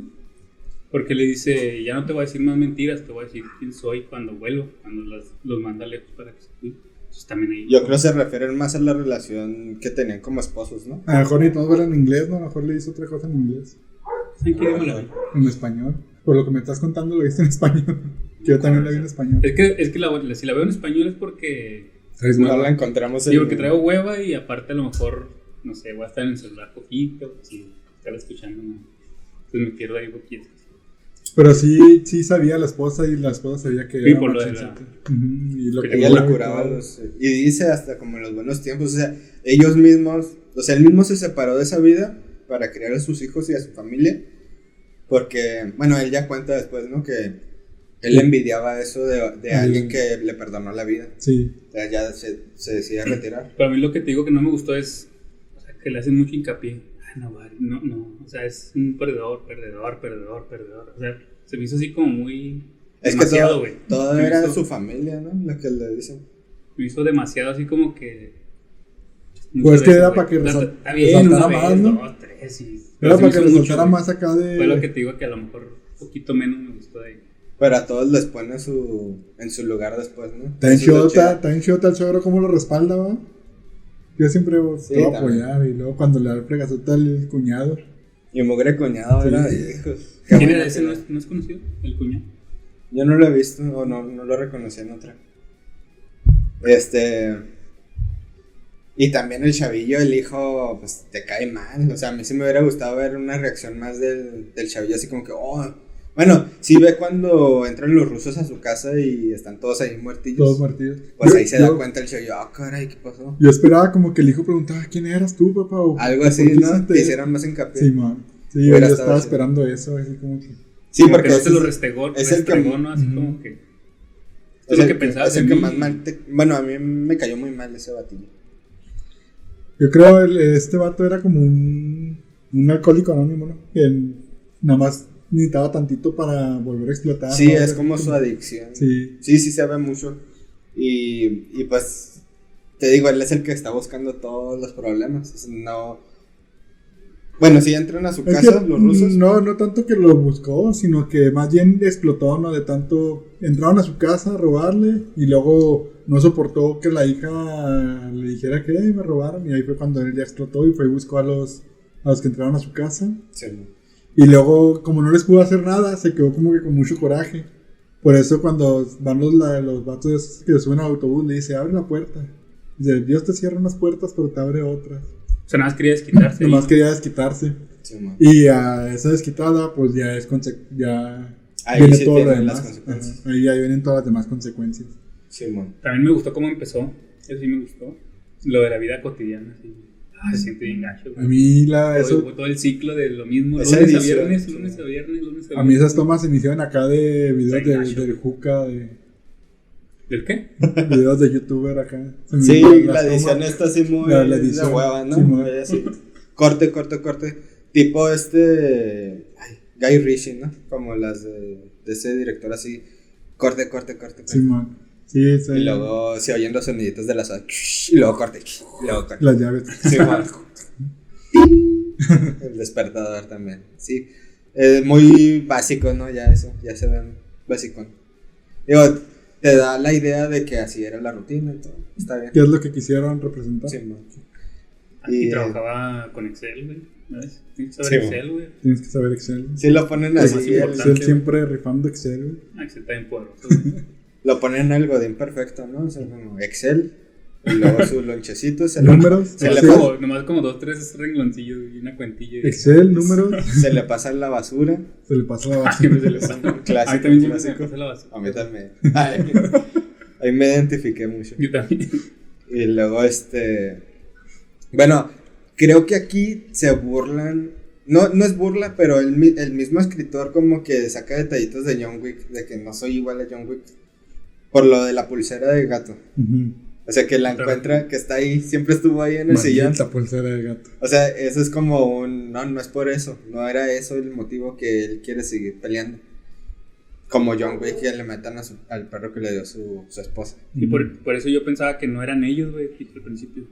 Porque le dice, ya no te voy a decir más mentiras, te voy a decir quién soy cuando vuelo, cuando las, los manda lejos para que se cuiden. Entonces también ahí. Yo creo que se refieren más a la relación que tenían como esposos, ¿no? A lo mejor ni todos en inglés, ¿no? A lo mejor le hizo otra cosa en inglés. ¿En qué idioma la vi? En español. Por lo que me estás contando lo viste en español. que <laughs> yo también la vi en español. Es que, es que la, si la veo en español es porque No la encontramos Sí, porque traigo hueva y aparte a lo mejor, no sé, voy a estar en el celular poquito, si estar escuchando, ¿no? entonces me quiero ahí poquito. Pero sí, sí sabía la esposa y la esposa sabía que era por lo de machoncita. Ujú, y lo Que Ella y curaba los. Y dice hasta como en los buenos tiempos. O sea, ellos mismos. O sea, él mismo se separó de esa vida para criar a sus hijos y a su familia. Porque, bueno, él ya cuenta después, ¿no? Que Él envidiaba eso de, de alguien que le perdonó la vida. Sí. O sea, ya se, se decide retirar. Pero a mí lo que te digo que no me gustó es o sea, que le hacen mucho hincapié. No, vale, no, no. O sea, es un perdedor, perdedor, perdedor, perdedor. O sea, se me hizo así como muy. Es que demasiado, todo, güey. todo era hizo- su familia, ¿no? Lo que le dicen. Me hizo demasiado así como que. Pues que era para que güey. resal- Está bien, una resaltara vez, más, ¿no? dos, tres y. Era para que güey. más acá de. Fue lo que te digo que a lo mejor un poquito menos me gustó de ahí. Pero a todos les pone su, en su lugar después, ¿no? Tan chota, tan chota el suegro como lo respalda, va. Yo siempre Sí, te voy a apoyar y luego cuando le da el fregazota al cuñado. Y mugre cuñado Sí. era, hijos. qué ¿Quién era ese? ¿No es, no es conocido? ¿El cuñado? Yo no lo he visto o no, no lo reconocí en otra. Este. Y también el chavillo, el hijo, pues te cae mal. O sea, a mí sí me hubiera gustado ver una reacción más del, del chavillo, así como que, oh. Bueno, sí ve cuando entran los rusos a su casa y están todos ahí muertillos. Todos martillos. Pues Yo- ahí se yo- da cuenta el chavillo, ah, caray, ¿qué pasó? Yo esperaba como que el hijo preguntaba, ¿quién eras tú, papá? O, Algo ¿por así, ¿no? Que eso?" hicieran más hincapié. Sí, man. Sí, yo, estaba esperando eso, así como que. Sí, Como porque que no se lo es- restregó, es el que- ¿no? Así como que. es Es lo el que pensaba es el que mí. más mal te- Bueno, a mí me cayó muy mal ese batillo. Yo creo el, este vato era como un, un alcohólico anónimo, ¿no? Que nada más necesitaba tantito para volver a explotar. Sí, ¿no? es como su adicción. Sí, Sí, sí se ve mucho. Y, y pues, te digo, él es el que está buscando todos los problemas. No. Bueno, si entran a su Es casa que, los rusos. No, no tanto que lo buscó, sino que más bien explotó, ¿no? De tanto. Entraron a su casa a robarle y luego no soportó que la hija le dijera que "Ay, me robaron. Y ahí fue cuando él ya explotó y fue y buscó a los, a los que entraron a su casa. Sí, Y luego, como no les pudo hacer nada, se quedó como que con mucho coraje. Por eso, cuando van los, la- los vatos que suben al autobús, le dice: Abre la puerta. Dice: Dios te cierra unas puertas, pero te abre otras. O sea, nada más quería desquitarse. Nomás y- quería desquitarse. sí. Y a esa desquitada, pues ya es ya Ahí viene sí todo lo tienen las demás. consecuencias. Ajá, Ahí ya vienen todas las demás consecuencias. Sí, man. También me gustó cómo empezó. Eso sí me gustó. Lo de la vida cotidiana. Así. Se siente bien gacho. A mí la todo, eso, todo el ciclo de lo mismo. Lunes a viernes, lunes a viernes, lunes a viernes. a mí esas tomas se iniciaron acá de videos Está de, gacho. del Juca, de ¿Del qué? <laughs> videos de youtuber acá. Sí, la edición tomas. está así muy La- la de edición. hueva, ¿no? Sí, man. Muy así. Corte, corte, corte. Tipo este. ay, Guy Ritchie, ¿no? Como las de, de ese director así. Corte, corte, corte, corte. Simón. Sí, sí. Y luego se oyen los soniditos de la soda. Y luego corte. Y luego corte. Las llaves. Sí. <laughs> El despertador también. Sí. Es muy básico, ¿no? Ya eso. Ya se ven básico. Digo, te da la idea de que así era la rutina y todo. Está bien. ¿Qué es lo que quisieron representar? Sí, man. Aquí Y, eh, trabajaba con Excel, güey. ¿Sabes? Tienes que saber. Excel, güey. Tienes que saber Excel. Sí lo ponen así. Excel siempre rifando Excel. güey. Ah, Excel está poderoso, güey. <laughs> lo ponen algo de imperfecto, ¿no? O sea, como Excel. Y luego su lonchecito. Se le, Números. se le como, nomás como dos, tres rengloncillos y una cuentilla. y- Excel, <laughs> números. se le pasa en la basura. Se le pasa la siempre se le pasa. <laughs> clásico. Ahí también se me pasa la basura. A mí también. Ay, ahí me identifiqué mucho. Yo también. Y luego este. Bueno, creo que aquí se burlan. No, no es burla, pero el, mi- el mismo escritor como que saca detallitos de John Wick, de que no soy igual a John Wick. Por lo de la pulsera de gato. O sea, que la encuentra, que está ahí, siempre estuvo ahí en el sillón. Maldita pulsera de gato. O sea, eso es como un. No, no es por eso. No era eso el motivo que él quiere seguir peleando. Como John Wick que le metan a su- al perro que le dio su, su esposa. Y por, por eso yo pensaba que no eran ellos, güey, al principio.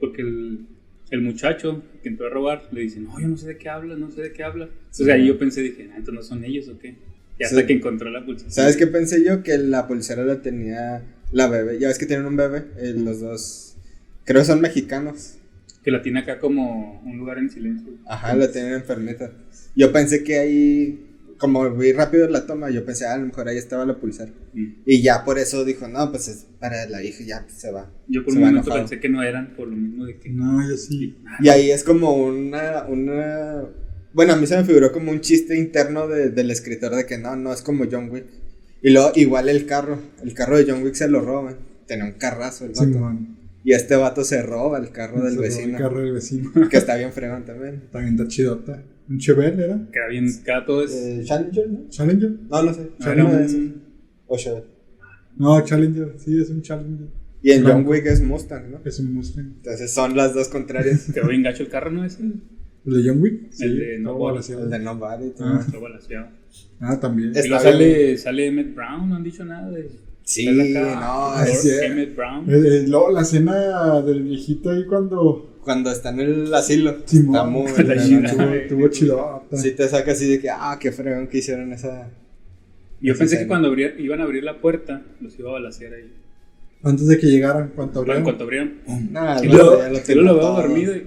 Porque el, el muchacho que entró a robar le dice, no, yo no sé de qué hablas, no sé de qué hablas. Entonces ahí yo pensé, dije, ah, entonces no son ellos o qué. Y hasta Sí. que encontró la pulsera. ¿Sabes qué pensé yo? Que la pulsera la tenía la bebé. Ya ves que tienen un bebé. eh, los dos. Creo que son mexicanos. Que la tiene acá como un lugar en silencio. Ajá, la tienen enfermita. Yo pensé que ahí. Como vi rápido la toma, yo pensé, ah, a lo mejor ahí estaba la pulsera. Mm. Y ya por eso dijo, no, pues es para la hija, ya pues, se va. Yo por un momento enojado. pensé que no eran por lo mismo de que... No, yo sí. Y ahí es como una, una... Bueno, a mí se me figuró como un chiste interno de- del escritor de que no, no es como John Wick. Y luego igual el carro, el carro de John Wick se lo roban. Tenía un carrazo el vato. Simón. y este vato se roba el carro del vecino. El carro del vecino. Que está bien fregón también. <laughs> También está chidota. Un Chevelle era. Que era bien, todo es. Eh, Challenger, ¿no? Challenger. No, no sé. de esos. un- O Chevelle. No, Challenger. Sí, es un Challenger. Y en John. Wick es Mustang, ¿no? Es un Mustang. Entonces son las dos contrarias. <laughs> Quedó bien gacho el carro, ¿no? Ese. ¿El de John Wick? El de No balanceado. El de Nobody. Ah. Ah, también. Es- Y bien. sale, sale Emmett Brown, no han dicho nada de. Sí, no, es- Emmett Brown. Eh, eh, luego la escena del viejito ahí cuando. Cuando está en el asilo. Simón. está muy <laughs> La noche. Tuvo, chido. Sí te saca así de que, ah, qué fregón que hicieron esa... Yo esa pensé que cuando abrir- iban a abrir la puerta, los iba a balasear ahí. Antes de que llegaran, cuando abrieron. cuanto abrieron. Nah, Y no, luego, lo lo veo dormido y.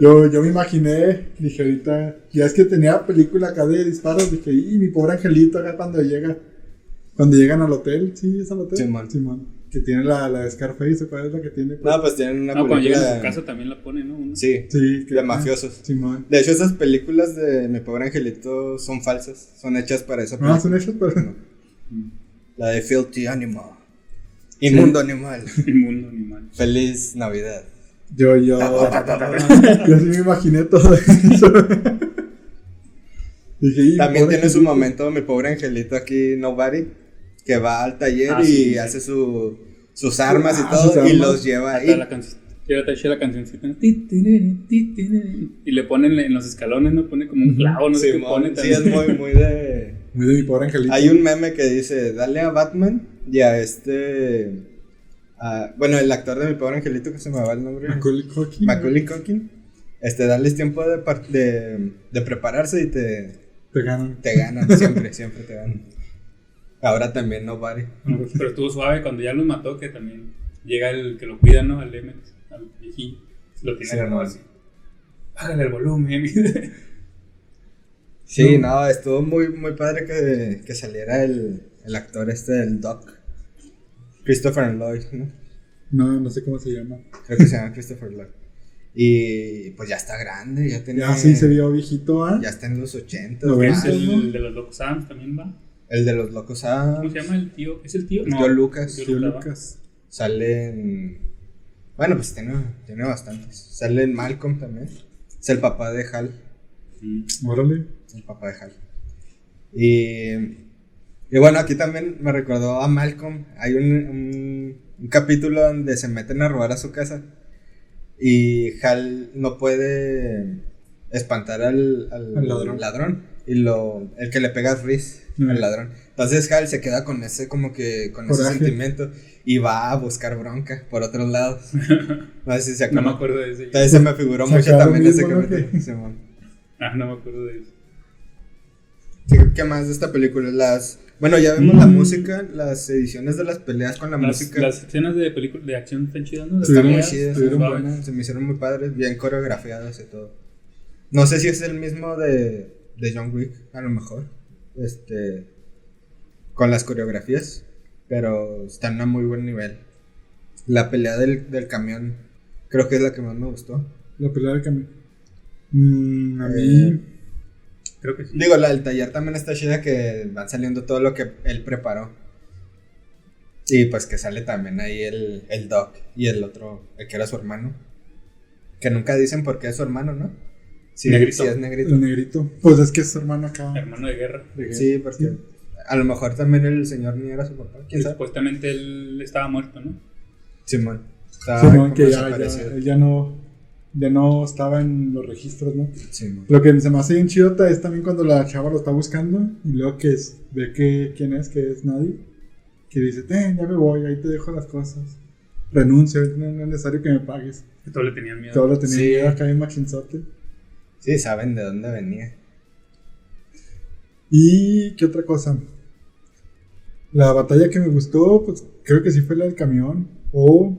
Yo, yo me imaginé, dije ahorita, ya es que tenía película acá de disparos, dije, y mi pobre angelito acá cuando llega, cuando llegan al hotel, sí, es al hotel. Simón. Que tiene la, la de Scarface, ¿cuál es la que tiene? No, pues tienen una No, cuando película... llegan a su casa también la ponen, ¿no? Una. Sí, sí, que- de mafiosos. Simón. De hecho, esas películas de Mi Pobre Angelito son falsas. Son hechas para esa película. Ah, son hechos, pero. La de Filthy Animal. Inmundo Animal. <laughs> Inmundo animal. Feliz Navidad. Yo, yo. <laughs> yo sí me imaginé todo eso. <laughs> dije, También tiene su momento Mi Pobre Angelito aquí, Nobody. Que va al taller Ah, y sí. hace su, sus armas y Ah, todo. Y los lleva ahí. la le taché la cancioncita. Y le ponen en los escalones, ¿no? Pone como un clavo, no sé qué pone sí, es muy, muy de. Muy de mi pobre angelito. Hay un meme que dice: Dale a Batman y a este. A- bueno, el actor de mi pobre angelito que se me va el nombre. Macaulay Culkin. Macaulay Culkin. Este, darles tiempo de, de, de prepararse y te, Te ganan. te ganan. <laughs> Siempre, siempre te ganan. Ahora también. No, Pero estuvo suave cuando ya los mató, que también llega el que lo cuida, ¿no? Al Emmett, al viejillo. Lo tiene Sí, agarrado no. así. Bájale el volumen. Sí, No. no, estuvo muy, muy padre que, que saliera el, el actor este, el Doc. Christopher Lloyd, ¿no? No, no sé cómo se llama. Creo que se llama Christopher Lloyd. Y pues ya está grande, ya tiene. Ya sí se vio viejito, ¿ah? Ya está en los 80. Lo ves, es más. el de los Locos Adams también va. El de los locos ah, ¿Cómo se llama el tío? ¿Es el tío? Tío Lucas. Tío Tío Lucas, ¿va? Lucas. Sale en. Bueno, pues tiene, tiene bastantes. Sale en Malcolm también. Es el papá de Hal. Mm. Órale. El papá de Hal. Y. Y bueno, aquí también me recordó a Malcolm. Hay un, un, un capítulo donde se meten a robar a su casa. Y Hal no puede espantar al, al Al ladrón. Y lo, el que le pega es Reese, Mm. al ladrón. Entonces Hal se queda con ese, como que, con ese Coraje. sentimiento. Y va a buscar bronca por otros lados. <laughs> No sé si se No me acuerdo de ese. Entonces se me figuró Se mucho también ese capítulo. <laughs> Simón. Ah, no me acuerdo de eso. ¿Qué, qué más de esta película? Las, bueno, ya vimos la Mm. música, las ediciones de las peleas con la Las, música. las escenas de película de acción están chidas, ¿no? Están muy chidas, buenas, se me hicieron muy padres, bien coreografiadas y todo. No sé si es el mismo de, de John Wick, a lo mejor. Este. Con las coreografías. Pero están a muy buen nivel. La pelea del, del camión, creo que es la que más me gustó. La pelea del camión. Mm, a mí. Creo que sí. Digo, la del taller también está chida que van saliendo todo lo que él preparó. Y pues que sale también ahí el, el Doc y el otro, el que era su hermano. Que nunca dicen por qué es su hermano, ¿no? Sí, Negrito. sí es negrito. El negrito. Pues es que es su hermano acá. Hermano de guerra. de- Sí, porque a lo mejor también el señor ni era su papá. ¿Quién Y sabe? supuestamente él estaba muerto, ¿no? Simón. Simón, que ya no. Ya no estaba en los registros, ¿no? Simón. Lo que se me hace bien chidota es también cuando la chava lo está buscando y luego que es, ve que quién es, que es nadie, que dice, ten, ya me voy, ahí te dejo las cosas. Renuncio, no es necesario que me pagues. Que todos le tenían miedo. Todo lo tenía Sí. miedo acá en machinzote. Sí, saben de dónde venía. ¿Y qué otra cosa? La batalla que me gustó, pues creo que sí fue la del camión. O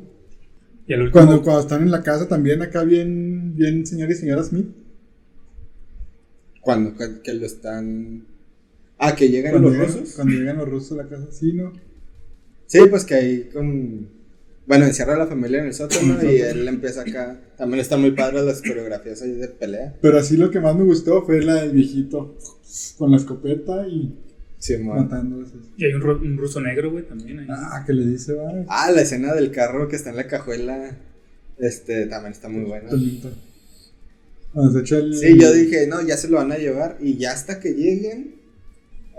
Y al último, cuando, cuando están en la casa también acá bien, bien señor y señora Smith. Cuando que, que lo están. Ah, que llegan Cuando los llegan, rusos. cuando llegan los rusos a la casa, sí, ¿no? Sí, pues que ahí con. Bueno, encierra a la familia en el sótano y él empieza acá. También están muy padres las coreografías ahí de pelea. Pero así lo que más me gustó fue la del viejito con la escopeta y Simón. matando y hay un, ru- un ruso negro, güey, también ahí. Ah, que le dice, va. Ah, la escena del carro que está en la cajuela. Este también está muy buena. Echa el- Sí, yo dije, no, ya se lo van a llevar y ya hasta que lleguen,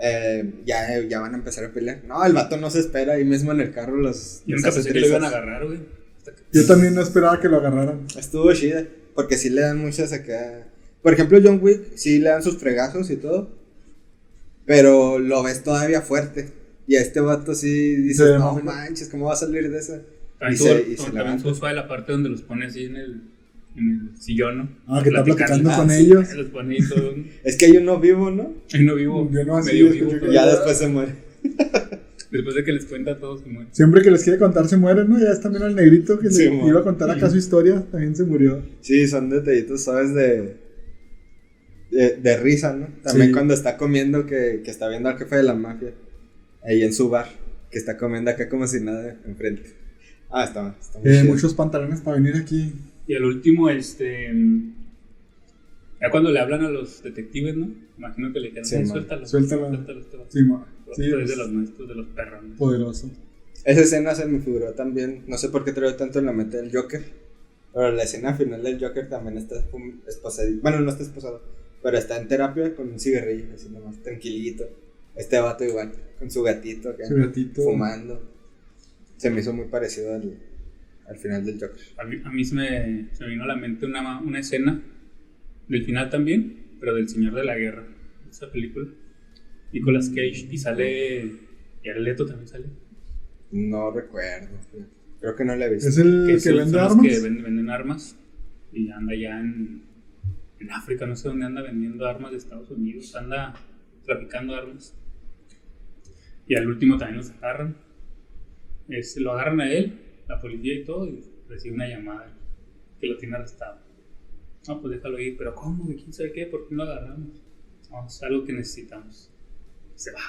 eh, ya, ya van a empezar a pelear. No, el vato no se espera, ahí mismo en el carro los... Yo nunca pensé que lo iban a agarrar, güey. Que- Yo también no esperaba que lo agarraran. Estuvo chida, porque sí le dan muchas acá... Por ejemplo, John Wick, sí le dan sus fregazos y todo, pero lo ves todavía fuerte. Y a este vato sí dices, Sí, no manches, ¿cómo va a salir de esa? También Y se- y se levanta. suave la parte donde los pone así en el, en el sillón, ¿no? Ah, que está platicando Ah, con sí, ellos. Los pone ahí todo. <laughs> Es que hay uno vivo, ¿no? Ay, no vivo. Yo no, así medio vivo. que-. Ya después se muere. <laughs> Después de que les cuenta a todos se muere. Siempre que les quiere contar se mueren, ¿no? Ya es también el negrito que Sí, le iba a contar acá su historia, también se murió. Sí, son detallitos, ¿sabes? De, de, de risa, ¿no? También Sí. cuando está comiendo, que, que está viendo al jefe de la mafia, ahí en su bar, que está comiendo acá como si nada enfrente. Ah, está, está muy Eh, muchos pantalones para venir aquí. Y al último, este. Ya cuando le hablan a los detectives, ¿no? Imagino que le quedan Sí, "Eh, man. suéltalo. Suéltalo. Suéltalo, vato. Sí. Sí, es de pues, los nuestros, de los perros. ¿no? poderoso. Esa escena se me figuró también, no sé por qué traigo tanto en la mente del Joker, pero la escena final del Joker también está esposado. Bueno, no está esposado, pero está en terapia con un cigarrillo, así nomás, tranquilito. Este vato igual, con su gatito acá, Su gatito. fumando. Se me hizo muy parecido al, al final del Joker. A mí, a mí se, me, se me vino a la mente una, una escena del final también, pero del Señor de la Guerra, esa película. Nicolas Cage y sale. Y Leto también sale. No recuerdo. Creo que no la he visto. Es el que, vende armas. que venden, venden armas y anda ya en, en África, no sé dónde anda vendiendo armas de Estados Unidos, anda traficando armas. Y al último también los agarran. Este, lo agarran a él, la policía y todo, y recibe una llamada que lo tiene arrestado. No, pues déjalo ir, pero ¿cómo? ¿De quién sabe qué? ¿Por qué lo agarramos? No, es algo que necesitamos. Se va.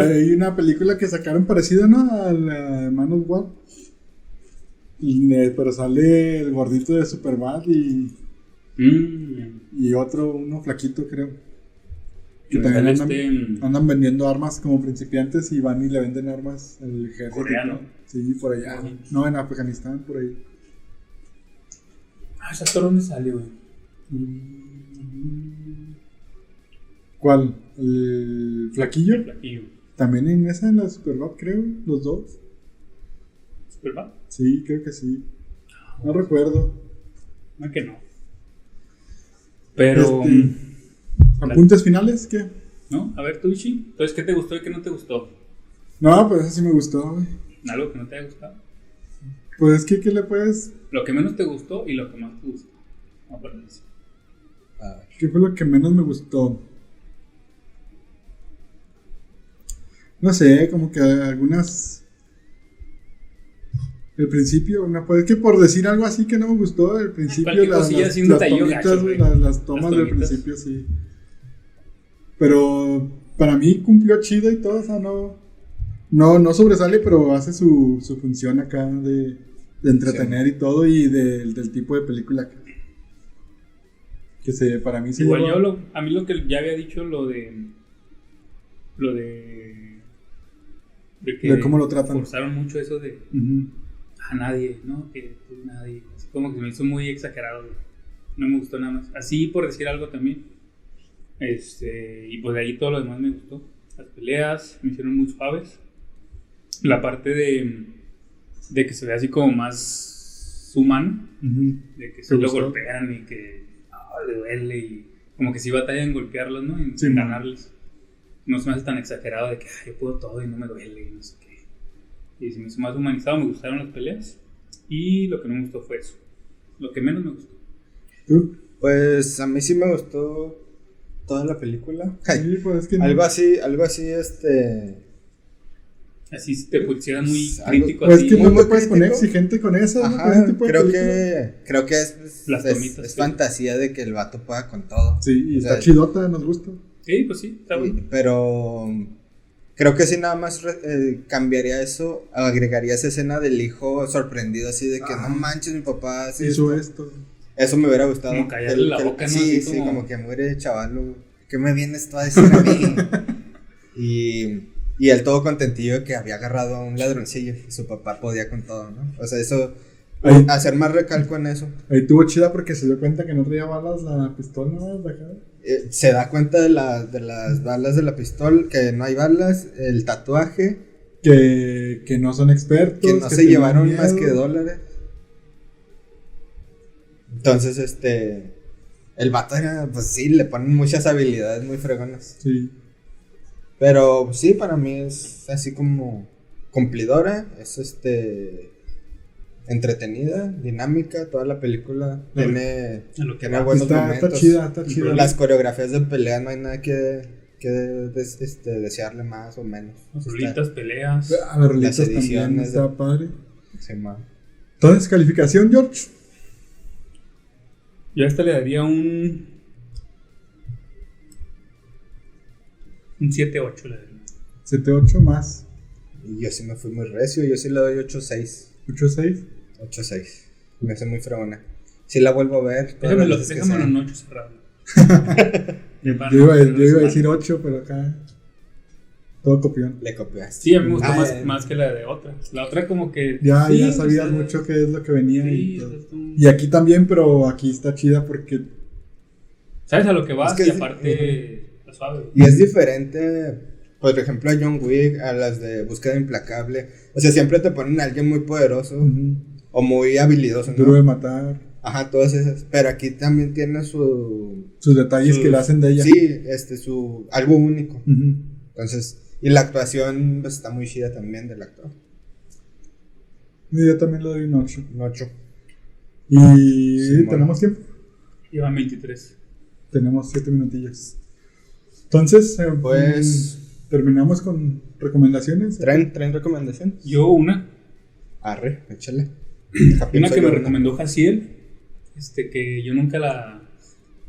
Hay una película que sacaron parecida, ¿no? A la Man of War. Eh, pero sale el gordito de Superbad y, Mm, y otro, uno flaquito, creo. Que también andan, este, mm, andan vendiendo armas como principiantes y van y le venden armas al ejército. Coreano. Sí, por allá. No, en Afganistán, por ahí. Ah, ¿ese actor dónde sale, güey? ¿Cuál? ¿El flaquillo? El. También en esa, en la Superbad, creo, los dos. ¿Superbad? Sí, creo que sí. No recuerdo. No que no. Pero, Este, mm, ¿Apuntes finales? ¿Qué? ¿no? A ver, tú, Ishi. Entonces, ¿qué te gustó y qué no te gustó? No, pues esa sí me gustó, güey. Algo que no te haya gustado. Pues es que, ¿qué le puedes...? Lo que menos te gustó y lo que más te gustó. Vamos a ponerlo así. A ver. ¿Qué fue lo que menos me gustó? No sé, como que algunas... El principio, no, pues es que por decir algo así que no me gustó, el principio, las, las, tomitas, gacho, güey, güey. las, las tomas del principio, sí. Pero para mí cumplió chido y todo, o sea, no, no, no sobresale, pero hace su, su función acá de, de entretener y todo y del- del tipo de película que, que se, para mí se Igual lleva- yo, lo, a mí lo que ya había dicho, lo de. Lo de. De que De cómo lo tratan. forzaron mucho eso de. A nadie, ¿no? Que tú nadie. Así como que se me hizo muy exagerado. No me gustó nada más. Así por decir algo también. Este, y pues de ahí todo lo demás me gustó. Las peleas me hicieron muy suaves. La parte de, de que se ve así como más humano. De que ¿Te se lo gustó? golpean y que ah, le duele y como que sí batallan en golpearlos, ¿no? En, Sí, ganarles. No se me hace tan exagerado de que "Ay, yo puedo todo y no me duele y no sé qué. Y se me hizo más humanizado, me gustaron las peleas. Y lo que no me gustó fue eso. Lo que menos me gustó. ¿Tú? Pues a mí sí me gustó toda la película. Sí, pues es que no. Algo así, algo así, este. Así si te pusieras muy Pues, crítico, Pues así. que no Muy te puedes poner exigente con eso, ¿no? Con Ajá, ese tipo de creo que, creo que es, es, Las es- tomitas, es sí. fantasía de que el vato pueda con todo. Sí, y O está sea, chidota, nos gusta. Sí, pues sí, está bueno. pero creo que si nada más re- eh, cambiaría eso, agregaría esa escena del hijo sorprendido así de que Ah. no manches mi papá así Hizo esto. Eso me hubiera gustado. Como callarle la que- boca, ¿no? Sí, Así sí, como- como que muere chavalo. ¿Qué me vienes tú a decir a mí? <laughs> y, y él todo contentillo de que había agarrado a un ladroncillo y su papá podía con todo, ¿no? O sea, eso Ahí, hacer más recalco en eso. ahí tuvo chida porque se dio cuenta que no traía balas la pistola ¿no? de acá. Eh, se da cuenta de, la- de las balas de la pistola, que no hay balas, el tatuaje, Que, que no son expertos. que no se llevaron miedo. más que dólares. Entonces, este. El vato era, pues sí, le ponen muchas habilidades muy fregonas. Sí. Pero sí, para mí es así como cumplidora, es este. Entretenida, dinámica, toda la película La- tiene, En lo que tiene buenos Está, momentos. está chida, está chida. Las coreografías de pelea no hay nada que, que des- este, desearle más o menos. Las rolitas, peleas. A las rolitas Las también está de- padre. sí, ma. Entonces, calificación, George. Yo a esta le daría un. Un 7-8 le daría. 7-8 más Y yo sí me fui muy recio, yo sí le doy 8-6. 8-6. 8-6. Me hace muy fregona. Si la vuelvo a ver. Déjamelo, déjamelo en 8 cerrado. <laughs> Yo, Para iba, no yo iba a decir esa 8, pero acá. Todo copión. Le copiaste. Sí, a mí me gustó Ah, más, eh. más que la de otra. La otra como que... Ya, sí, ya sabías mucho qué es lo que venía. Sí, y, todo. tú- y aquí también, pero aquí está chida porque. ¿Sabes a lo que vas? Es que y es- aparte, la suave. Y es diferente, por ejemplo, a John Wick, a las de Búsqueda Implacable. O sea, siempre te ponen a alguien muy poderoso o muy habilidoso, ¿no? Duro de matar. Ajá, todas esas. Pero aquí también tiene su. Sus detalles sus- que le hacen de ella. Sí, este, su. Algo único. Entonces, y la actuación pues, está muy chida también del actor. Y yo también le doy un 8. Un 8. Y Sí, bueno. tenemos tiempo. Lleva 23. Tenemos 7 minutillos. Entonces, eh, Pues- terminamos con recomendaciones. ¿Traen, ¿Traen recomendaciones? Yo una. Arre, échale. Una que me recomendó Jaciel. Este, que yo nunca la.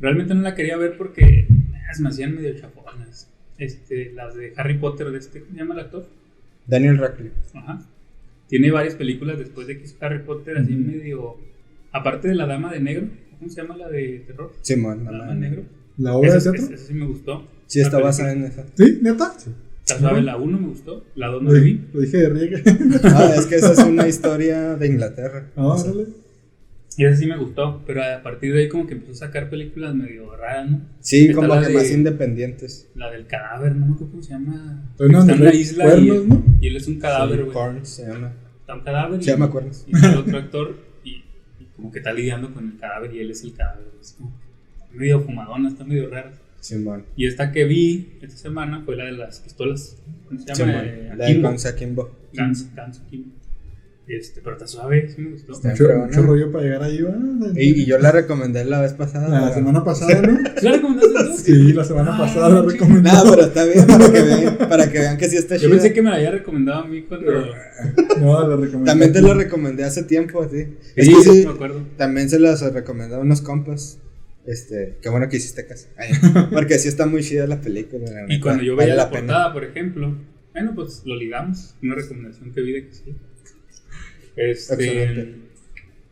Realmente no la quería ver porque se me hacían medio chafonas. Este, las de Harry Potter de este, ¿cómo se llama el actor? Daniel Radcliffe. Ajá. Tiene varias películas después de que hizo Harry Potter, así medio. Aparte de La Dama de Negro, ¿cómo se llama la de terror? Simón, La no, Dama de. Negro. La obra de teatro. esa- esa sí me gustó. Sí, está La basada en esa. ¿Sí? ¿Neta? Está suave, la 1 me gustó, la 2 no Lo, la vi. lo dije de riegue. Ah, es que esa es una historia de Inglaterra. Ah, órale. Y esa sí me gustó, pero a partir de ahí como que empezó a sacar películas medio raras, ¿no? Sí, Está como la que de- más independientes. La del cadáver, no me acuerdo cómo se llama. Una Está en la isla cuernos, y, ¿no? y él es un cadáver, Sí, güey. Korn se llama. Está un cadáver y, Se llama Cuernos. y está el otro actor y, y como que está lidiando con el cadáver y él es el cadáver. Es como medio fumadona, está medio rara. Simón. Y esta que vi esta semana fue la de las pistolas. ¿Cómo se llama? Simón. Eh, La de. Gonza Kimbo. Guns Akimbo. Este, pero está suave, sí me gustó. Está Mucho, rollo para llegar ahí, ¿va? Y, y yo la recomendé la vez pasada. La semana pasada, ¿no? ¿Sí <laughs> la recomendaste tú? Sí, la semana Ah, pasada la chido. recomendé. Nada, pero está bien para que vean, <laughs> para que, vean que sí está Yo chida. pensé que me la había recomendado a mí cuando. No, la recomendé. También te lo recomendé hace tiempo, sí. Es Sí, que sí, sí, me acuerdo. también se las recomendé a unos compas. Este, qué bueno que hiciste caso. Ay, <laughs> porque sí está muy chida la película. la Y neta, cuando yo vale veía la, pena. portada, por ejemplo, bueno, pues lo ligamos. Una recomendación que vi de que sí. Este. Excelente.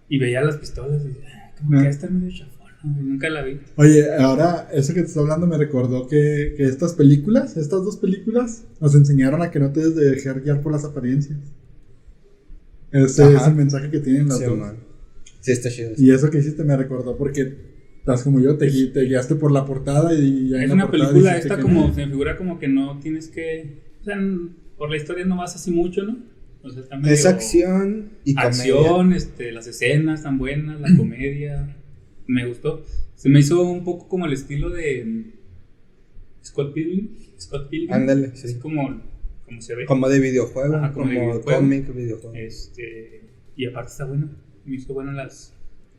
Y veía las pistolas y dije, "Ah, como Ah. que esta es medio chafona, nunca la vi. Oye, ahora eso que te estoy hablando me recordó que, que estas películas, estas dos películas, nos enseñaron a que no te debes de dejar guiar por las apariencias. Ese Ajá. es el mensaje que tienen las Sí, dos. man. Sí, está chido. Y eso que hiciste me recordó porque estás como yo, te, te guiaste por la portada y ya en Es la una película esta como, no. se me figura como que no tienes que. O sea, por la historia no vas así mucho, ¿no? O sea, está medio- Es acción y comedia. acción, este, las escenas están buenas, la <clears throat> comedia. Me gustó. Se me hizo un poco como el estilo de Scott Pilgrim. Scott Pilgrim. Ándale, Así sí. como, como se ve. Como de videojuego, Ajá, como como, de videojuego. cómic, videojuego. Este, y aparte está bueno. Me hizo bueno las,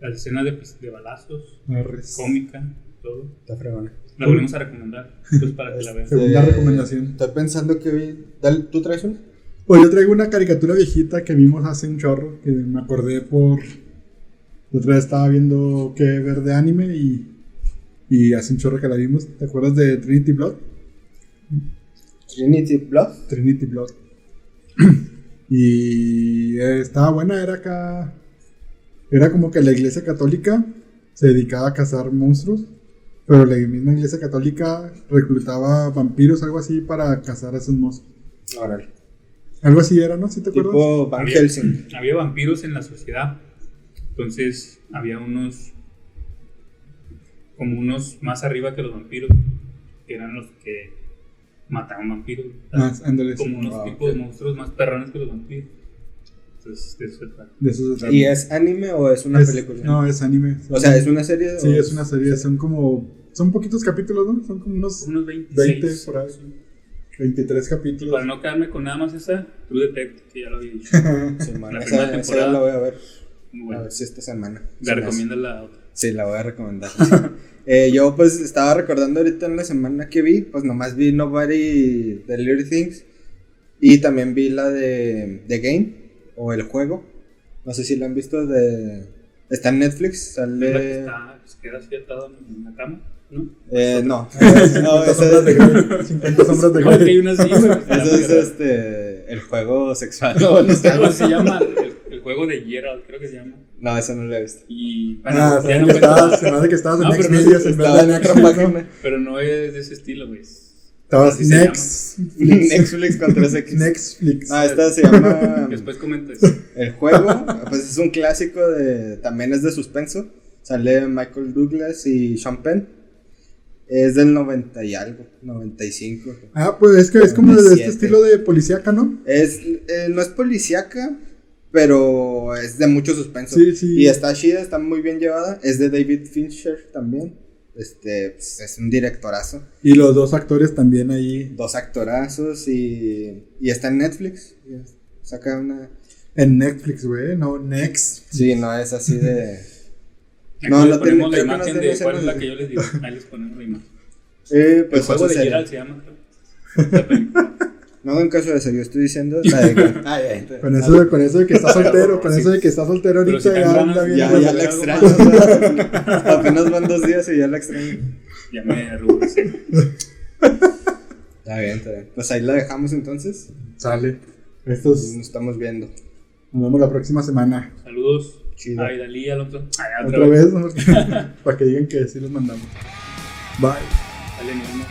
las escenas de, pues, de balazos, Arres. cómica, todo. Está fregona. La volvemos a recomendar. Pues para que la vean. <laughs> Segunda recomendación. Estoy pensando que vi. Dale, ¿Tú traes una? Pues yo traigo una caricatura viejita que vimos hace un chorro, que me acordé por... La otra vez estaba viendo que ver de anime y, y hace un chorro que la vimos. ¿Te acuerdas de Trinity Blood? Trinity Blood. Trinity Blood. <clears throat> y eh, estaba buena, era acá... Era como que la iglesia católica se dedicaba a cazar monstruos, pero la misma iglesia católica reclutaba vampiros, algo así, para cazar a esos monstruos. Órale. Algo así era, ¿no? ¿Sí te acuerdas? Tipo Van Había- Helsing. Había vampiros en la sociedad. Entonces había unos, como unos más arriba que los vampiros, que eran los que mataban vampiros. Ah, ándale, como unos ah, tipos de monstruos más perrones que los vampiros. Entonces, de eso se trata. De eso se trata. ¿Y es anime o es una Es- película? No, es anime. O sea, ¿es una serie? Sí, o es una serie. Son como. Son poquitos capítulos, ¿no? Son como unos Unos 26. 20 por ahí. 23 Y capítulos. para no quedarme con nada más esa, True Detective, que ya lo había dicho. <laughs> Sí, man, La esa, primera esa ya la voy a ver. A ver si esta semana. La recomiendo la otra. Sí, la voy a recomendar. <laughs> Eh, yo pues estaba recordando ahorita en la semana que vi, pues nomás vi Nobody The Little Things y también vi la de The Game o el juego. No sé si la han visto de está en Netflix, sale está, pues, queda así atado en la cama, ¿no? eh, no, <laughs> <laughs> no, 50 ese es, Grey. 50 sombras de <laughs> una. Está ese muy es, este el juego sexual. No, no, sé. Algo se llama el, el juego de Gerald, creo que se llama. no, eso no lo he visto. Y bueno, Ah, se ya me no hace que estabas- se me hace que estabas en No, Next pero no, Videos en de en ¿no? pero no es de ese estilo, güey. Estabas Next. Netflix con 3X. Netflix. Ah, esta se llama <laughs> Después comentas. El juego, pues es un clásico de. También es de suspenso. Sale Michael Douglas y Sean Penn. Es del 90 y algo, 95. Ah, pues es que es como de este 97. estilo de policíaca, ¿no? Es, eh, no es policíaca, pero es de mucho suspenso. Sí, sí. Y está chida, está muy bien llevada. Es de David Fincher también. Este, pues, es un directorazo. Y los dos actores también ahí Dos actorazos y, y está en Netflix. Saca una. en Netflix, güey, no Next. Sí, no es así de. <laughs> No, no ponemos la imagen de cuál es la que yo les digo. Ahí les ponemos la imagen. Eh, El pues juego eso de. Gerald se llama. <laughs> No en caso de eso, yo estoy diciendo la de que- <laughs> Ah, ya. Con eso, con eso de que está soltero, con Sí. <laughs> eso de que está soltero ahorita si ya ganas, anda bien. ya, la extraño. o <laughs> sea, apenas van dos días y ya la extraño. Ya me rubricé. Está bien, está bien. Pues ahí la dejamos entonces. Sale. Estos Nos estamos viendo. nos vemos la próxima semana. Saludos. Chido. Ay, Dalí, Alonso. Ay, Otra vez, ¿no? para que digan que sí los mandamos. Bye. Dale, mi amor.